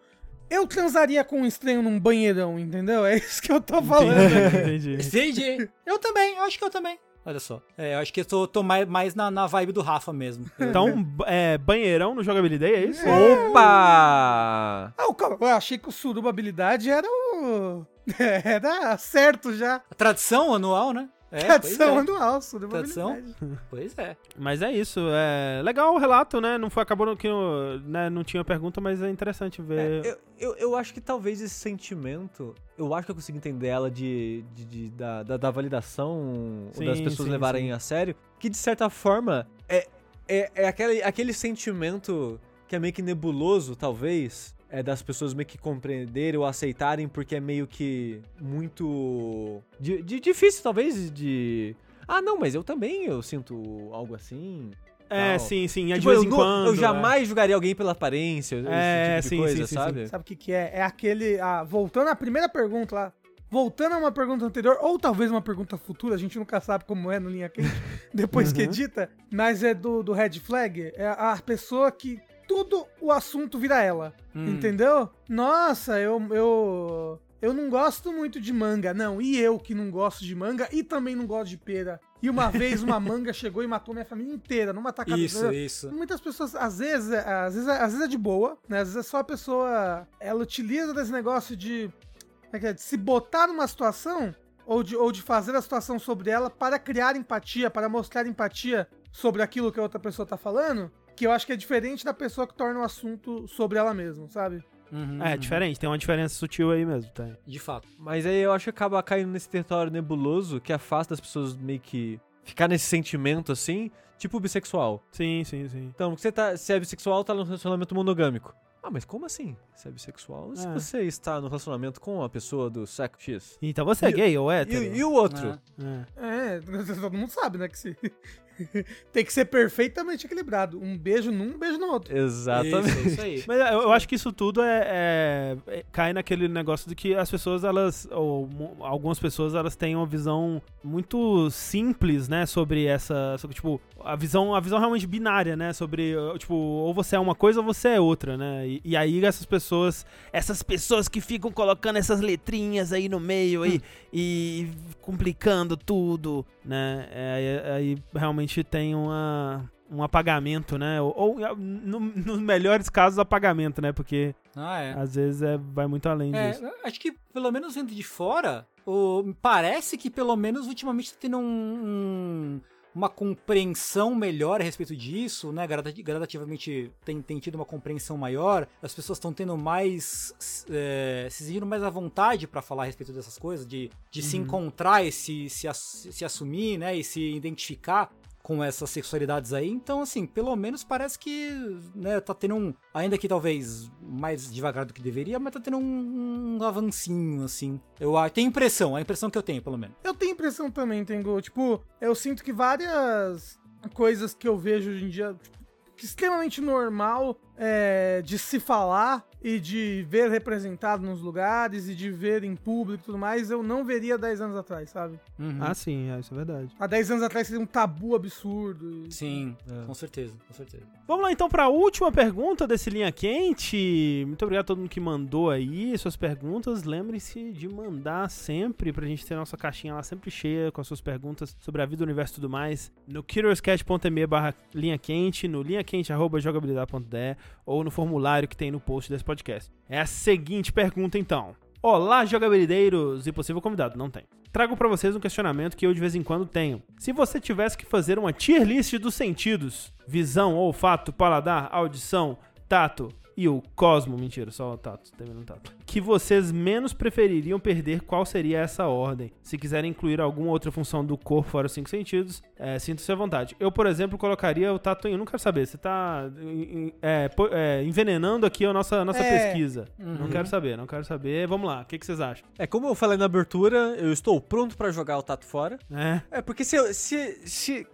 eu transaria com um estranho num banheirão, entendeu? É isso que eu tô falando. Entendi. Entendi. eu também, eu acho que eu também. Olha só. É, eu acho que eu tô, tô mais, mais na, na vibe do Rafa mesmo. Eu- Então, é, banheirão no jogabilidade, é isso? Opa! Ah, o cara- eu achei que o suruba habilidade era o. Era certo já. A tradição anual, né? É, Tradição é. anual, suruba Tradição. Pois é. Mas é isso, é legal o relato, né? Não foi, acabou que né, não tinha pergunta, mas é interessante ver. É, eu, eu, eu acho que talvez esse sentimento, eu acho que eu consigo entender ela de, de- de- da, da, da validação Sim, das pessoas sim, levarem sim. a sério, que de certa forma é, é, é aquele, aquele sentimento que é meio que nebuloso, talvez, é das pessoas meio que compreenderem ou aceitarem, porque é meio que muito. de, de- difícil, talvez, de. Ah, não, mas eu também eu sinto algo assim. É, tal. sim, sim, é de Tipo, vez eu, em quando. eu jamais julgaria alguém pela aparência, É, tipo de sim, coisa, sim, sim, sabe? Sabe o que, que é? É aquele. ah, voltando à primeira pergunta lá. Voltando a uma pergunta anterior, ou talvez uma pergunta futura, a gente nunca sabe como é no linha quente, depois que edita, mas é do, do red flag, é a pessoa que tudo o assunto vira ela. Hum. Entendeu? Nossa, eu, eu. Eu não gosto muito de manga, não. E eu que não gosto de manga e também não gosto de pera. E uma vez uma manga chegou e matou minha família inteira numa tacada. Isso, isso. Muitas pessoas, às vezes, às vezes, é- às vezes é de boa, né? Às vezes é só a pessoa. Ela utiliza desse negócio de. como é que é? De se botar numa situação ou de, ou de fazer a situação sobre ela para criar empatia, para mostrar empatia sobre aquilo que a outra pessoa tá falando. Que eu acho que é diferente da pessoa que torna o assunto sobre ela mesma, sabe? Uhum, É, uhum. diferente, tem uma diferença sutil aí mesmo, tá? De fato. Mas aí eu acho que acaba caindo nesse território nebuloso que afasta as pessoas meio que ficar nesse sentimento assim, tipo bissexual. Sim, sim, sim. Então, você tá, se é bissexual, tá num relacionamento monogâmico. Ah, mas como assim? Você é bissexual? Se É. você está no relacionamento com a pessoa do sexo X. Então você é E- gay ou E, hétero? e o outro? É. É. É, todo mundo sabe, né? Que se, Tem que ser perfeitamente equilibrado. Um beijo num, um beijo no outro. Exatamente. Isso, isso aí. Mas eu, eu acho que isso tudo é, é- é- cai naquele negócio de que as pessoas, elas, ou algumas pessoas, elas têm uma visão muito simples, né, sobre essa, sobre, tipo, a visão, a visão realmente binária, né, sobre, uh, tipo, ou você é uma coisa ou você é outra, né, e, e aí essas pessoas, essas pessoas que ficam colocando essas letrinhas aí no meio aí e complicando tudo, né, é, aí, aí realmente tem uma um apagamento, né? Ou, ou, no- nos melhores casos, apagamento, né? Porque Ah, é. às vezes é, vai muito além É, disso. acho que pelo menos vindo de fora, o, parece que pelo menos ultimamente tá tendo um, um- uma compreensão melhor a respeito disso, né? Grada- Gradativamente tem, tem tido uma compreensão maior, as pessoas estão tendo mais. É, se sentindo mais à vontade pra falar a respeito dessas coisas, de, de se encontrar e se, se, se assumir, né? E se identificar com essas sexualidades aí. Então, assim, pelo menos parece que, né, tá tendo um. Ainda que talvez mais devagar do que deveria, mas tá tendo um, um avancinho, assim. Eu. Tem impressão, a impressão que eu tenho, pelo menos. Eu tenho impressão também, Tengo. Tipo, eu sinto que várias coisas que eu vejo hoje em dia, tipo, extremamente normal é, de se falar e de ver representado nos lugares e de ver em público e tudo mais, eu não veria 10 anos atrás, sabe? Uhum. Ah, sim, é, isso é verdade. Há 10 anos atrás seria um tabu absurdo. e- Sim, É. com certeza, com certeza. Vamos lá então para a última pergunta desse Linha Quente. Muito obrigado a todo mundo que mandou aí suas perguntas. Lembre-se de mandar sempre pra gente ter a nossa caixinha lá sempre cheia com as suas perguntas sobre a vida, o universo e tudo mais. No curiouscat.me barra linha quente, no linhaquente.jogabilidade.de ou no formulário que tem no post desse podcast. É a seguinte pergunta então. Olá, jogabilideiros e possível convidado. Não tem. Trago pra vocês um questionamento que eu de vez em quando tenho. Se você tivesse que fazer uma tier list dos sentidos, visão, olfato, paladar, audição, tato e o cosmo, mentira, só o tato, termina no tato. Que vocês menos prefeririam perder, qual seria essa ordem? Se quiserem incluir alguma outra função do corpo fora os cinco sentidos, é, sinta-se à vontade. Eu, por exemplo, colocaria o tato em. Eu não quero saber, você tá é, é, envenenando aqui a nossa, a nossa É. pesquisa. Não quero saber, não quero saber. Vamos lá, o que, que vocês acham? É, como eu falei na abertura, eu estou pronto pra jogar o Tato fora. É. É, porque se, eu- se, se.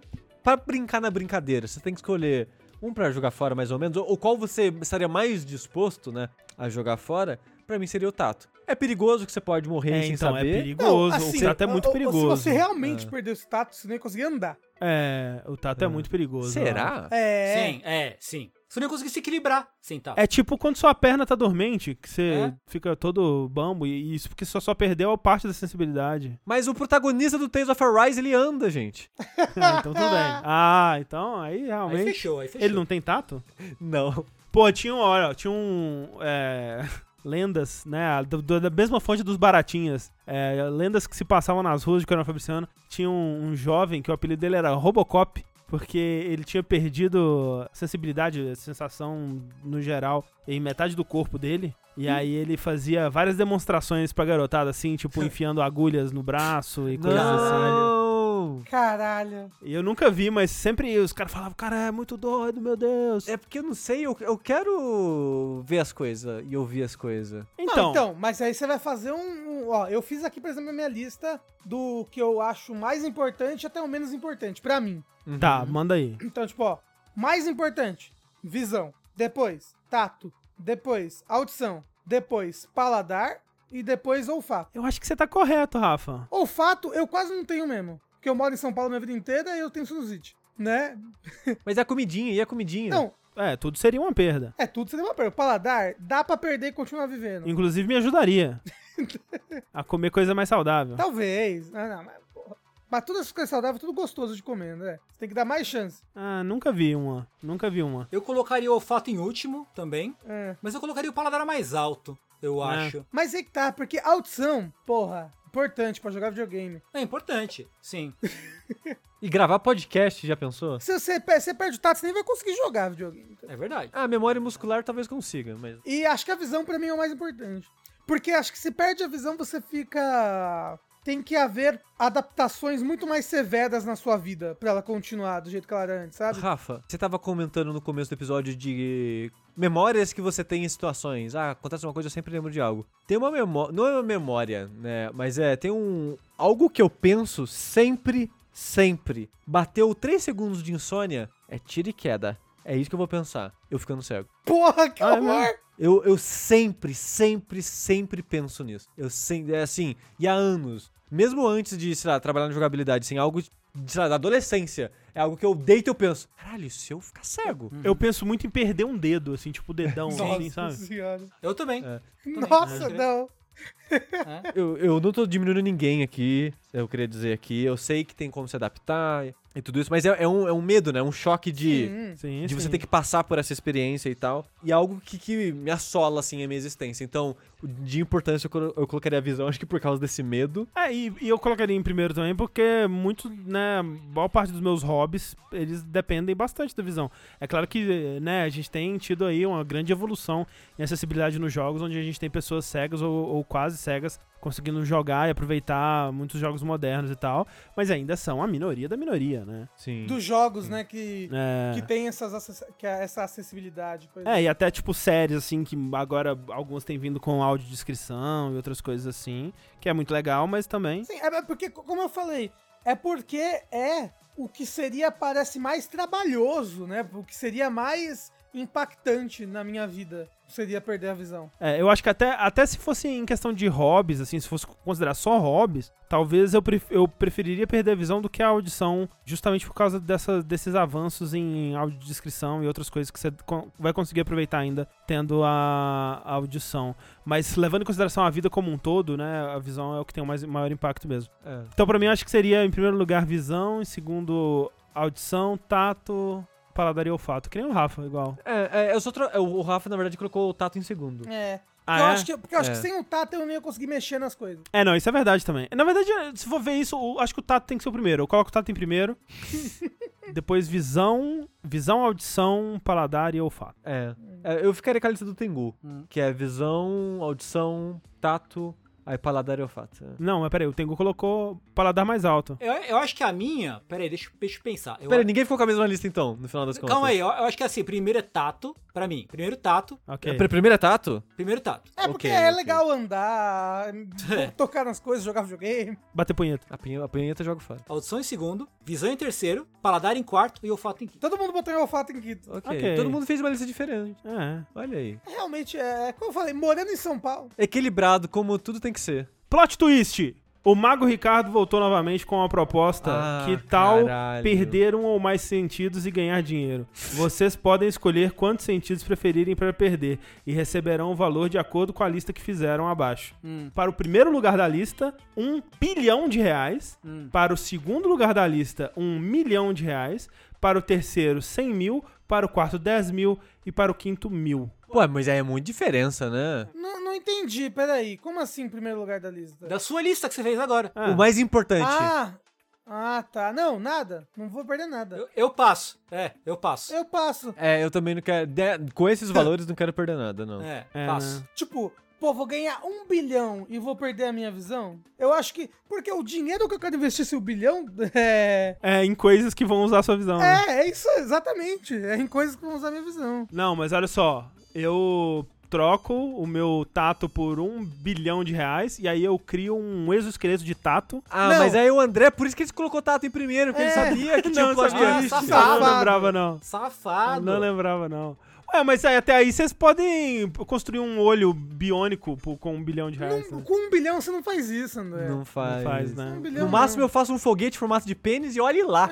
Pra brincar na brincadeira, você tem que escolher um pra jogar fora, mais ou menos, ou, ou qual você estaria mais disposto, né, a jogar fora, pra mim seria o Tato. É perigoso que você pode morrer É, sem então, é saber. perigoso. assim, o tato é muito perigoso. Se você realmente perder o status, você nem ia conseguir andar. É, o tato é, muito perigoso. Será? É. Sim, é, sim. Você não ia conseguir se equilibrar sem estar. É tipo quando sua perna tá dormente, que você É? fica todo bambo, e isso porque só só perdeu a parte da sensibilidade. Mas o protagonista do Tales of Arise, ele anda, gente. Ah, então tudo bem. Ah, então aí Aí realmente. fechou, aí fechou. Ele não tem tato? Não. Pô, tinha um, olha, tinha um. é, lendas, né? do- da mesma fonte dos Baratinhas. é, lendas que se passavam nas ruas de Coronel Fabriciano. Tinha um, um jovem que o apelido dele era Robocop. Porque ele tinha perdido sensibilidade, sensação no geral, em metade do corpo dele. E aí ele fazia várias demonstrações pra garotada, assim, tipo, enfiando agulhas no braço e coisas assim. Não! Caralho. E eu nunca vi, mas sempre os caras falavam, cara, é muito doido, meu Deus. É porque eu não sei, eu, eu quero ver as coisas e ouvir as coisas. Então, Então, então, mas aí você vai fazer um, um- Ó, eu fiz aqui, por exemplo, a minha lista do que eu acho mais importante até o menos importante, pra mim. tá, manda aí. Então, tipo, ó, mais importante, visão. Depois, tato. Depois, audição. Depois, paladar. E depois, olfato. Eu acho que você tá correto, Rafa. Olfato, eu quase não tenho mesmo. Porque eu moro em São Paulo minha vida inteira e eu tenho sinusite. Né? Mas é a comidinha, e a comidinha? Não, É, tudo seria uma perda. é tudo seria uma perda. Paladar, dá pra perder e continuar vivendo. Inclusive me ajudaria a comer coisa mais saudável. Talvez. Não, não, mas. Mas tudo essas coisas saudáveis, tudo gostoso de comer, né? Você tem que dar mais chance. Ah, nunca vi uma. Nunca vi uma. Eu colocaria o olfato em último também, É. mas eu colocaria o paladar mais alto, eu É. acho. Mas aí que tá, porque audição, porra, importante pra jogar videogame. É importante, sim. E gravar podcast, já pensou? Se você, você perde o tato, você nem vai conseguir jogar videogame. É verdade. Ah, memória muscular talvez consiga, mas. E acho que a visão pra mim é o mais importante. Porque acho que se perde a visão, você fica. Tem que haver adaptações muito mais severas na sua vida pra ela continuar do jeito que ela era antes, sabe? Rafa, você tava comentando no começo do episódio de memórias que você tem em situações. Ah, acontece uma coisa, eu sempre lembro de algo. Tem uma memória, não é uma memória, né, mas é, tem um algo que eu penso sempre sempre. Bateu 3 segundos de insônia, é tiro e queda. É isso que eu vou pensar. Eu ficando cego. Porra, que Ah, é horror! Eu, eu sempre, sempre, sempre penso nisso. Eu sempre, é assim, e há anos. Mesmo antes de, sei lá, trabalhar na jogabilidade, assim, algo, de, sei lá, da adolescência. É algo que eu deito e eu penso, caralho, e se eu ficar cego? Eu penso muito em perder um dedo, assim, tipo o dedão, assim, Nossa sabe? senhora. Eu também. É. Nossa, É. não. Eu, eu não tô diminuindo ninguém aqui, eu queria dizer aqui. Eu sei que tem como se adaptar e tudo isso, mas é, é um, é um medo, né? Um choque de, Sim. Sim, de você sim. ter que passar por essa experiência e tal. E é algo que, que me assola, assim, a minha existência. Então, de importância, eu, colo- eu colocaria a visão, acho que por causa desse medo. É, e, e eu colocaria em primeiro também, porque muito, né, boa parte dos meus hobbies, eles dependem bastante da visão. É claro que, né, a gente tem tido aí uma grande evolução em acessibilidade nos jogos, onde a gente tem pessoas cegas ou, ou quase cegas conseguindo jogar e aproveitar muitos jogos modernos e tal, mas ainda são a minoria da minoria, né? Sim. Dos jogos, né, que, É... que tem essas, que é essa acessibilidade. É, e até tipo séries, assim, que agora algumas têm vindo com audiodescrição e outras coisas assim, que é muito legal, mas também. Sim, é porque, como eu falei, é porque é o que seria, parece mais trabalhoso, né? O que seria mais impactante na minha vida seria perder a visão. É, eu acho que até, até se fosse em questão de hobbies, assim, se fosse considerar só hobbies, talvez eu, pref- eu preferiria perder a visão do que a audição, justamente por causa dessa, desses avanços em audiodescrição e outras coisas que você vai conseguir aproveitar ainda tendo a, a audição. Mas levando em consideração a vida como um todo, né, a visão é o que tem o mais, maior impacto mesmo. É. Então, pra mim, eu acho que seria, em primeiro lugar, visão, em segundo, audição, tato, paladar e olfato. Que nem o Rafa, igual. É, é, eu só tro- o Rafa, na verdade, colocou o tato em segundo. É. Ah, eu é? acho que, porque eu acho É. que sem o tato eu não ia conseguir mexer nas coisas. É, não, isso é verdade também. Na verdade, se for ver isso, eu acho que o tato tem que ser o primeiro. Eu coloco o tato em primeiro. depois visão, visão, audição, paladar e olfato. É. É, eu ficaria com a lista do Tengu, Hum. que é visão, audição, tato, aí paladar e olfato. É. Não, mas peraí, o Tengu colocou paladar mais alto. Eu, eu acho que a minha. Pera aí, deixa, deixa eu pensar. Eu, Pera, ninguém ficou com a mesma lista então, no final das contas. Calma aí, eu, eu acho que assim, primeiro é tato, pra mim. Primeiro tato, Ok. É, pr- primeiro é tato? primeiro tato. É, porque Ok, é ok. legal andar, tocar nas coisas, jogar videogame. Bater punheta. A pinha- a punheta joga fora. Audição em segundo, visão em terceiro, paladar em quarto e olfato em quinto. Todo mundo botou em olfato em quinto. Ok. Ok. Todo mundo fez uma lista diferente. É. Olha aí. Realmente, é, como eu falei, morando em São Paulo. Equilibrado, como tudo tem que ser. Plot twist! O Mago Ricardo voltou novamente com uma proposta. Ah, que tal caralho. perder um ou mais sentidos e ganhar dinheiro? Vocês podem escolher quantos sentidos preferirem para perder e receberão o valor de acordo com a lista que fizeram abaixo. Hum. Para o primeiro lugar da lista, um bilhão de reais. Hum. Para o segundo lugar da lista, um milhão de reais. Para o terceiro, 100 mil. Para o quarto, 10 mil. E para o quinto, mil. Pô, mas aí é muita diferença, né? Não, não entendi, peraí. Como assim em primeiro lugar da lista? Da sua lista que você fez agora. Ah, O mais importante. Ah, ah, tá. Não, nada. Não vou perder nada. Eu, eu passo. É, eu passo. Eu passo. É, eu também não quero. de- com esses valores, não quero perder nada, não. É, É, passo. né? Tipo, pô, vou ganhar um bilhão e vou perder a minha visão? Eu acho que. Porque o dinheiro que eu quero investir esse bilhão é. É, em coisas que vão usar a sua visão. né? É, é isso, exatamente. É em coisas que vão usar a minha visão. Não, mas olha só. Eu troco o meu tato por um bilhão de reais e aí eu crio um exoesqueleto de tato. Ah, Não. mas aí o André, por isso que ele colocou tato em primeiro, porque É. ele sabia que tinha Não, um plot twist. Ah, safado. não lembrava, não. Safado. Não lembrava, não. Ué, mas aí, até aí vocês podem construir um olho biônico por- com um bilhão de reais. Não- né? com um bilhão você não faz isso, André. Não faz. Não faz, né? Um bilhão No máximo não. eu faço um foguete em formato de pênis e olhe lá.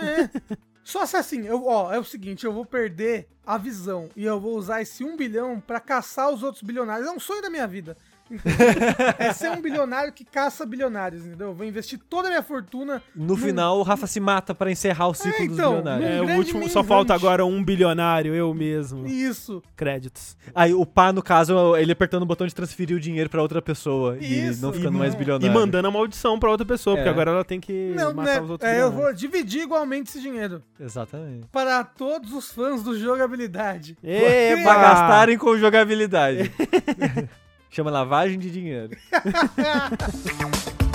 Só se assim, eu, ó, é o seguinte, eu vou perder a visão e eu vou usar esse um bilhão pra caçar os outros bilionários. É um sonho da minha vida. É ser um bilionário que caça bilionários, entendeu? Eu vou investir toda a minha fortuna. No final, o Rafa se mata pra encerrar o ciclo É, dos então, bilionários. no- É, o último. Só falta agora um bilionário, eu mesmo. Isso. Créditos. Aí o pá, no caso, ele apertando o botão de transferir o dinheiro pra outra pessoa Isso. e não ficando E mais ma- bilionário. E mandando a maldição pra outra pessoa, porque É. agora ela tem que Não, matar né? os outros É, eu bilionários. vou dividir igualmente esse dinheiro. Exatamente. Para todos os fãs do jogabilidade. Eba! Pra gastarem com jogabilidade. Chama lavagem de dinheiro.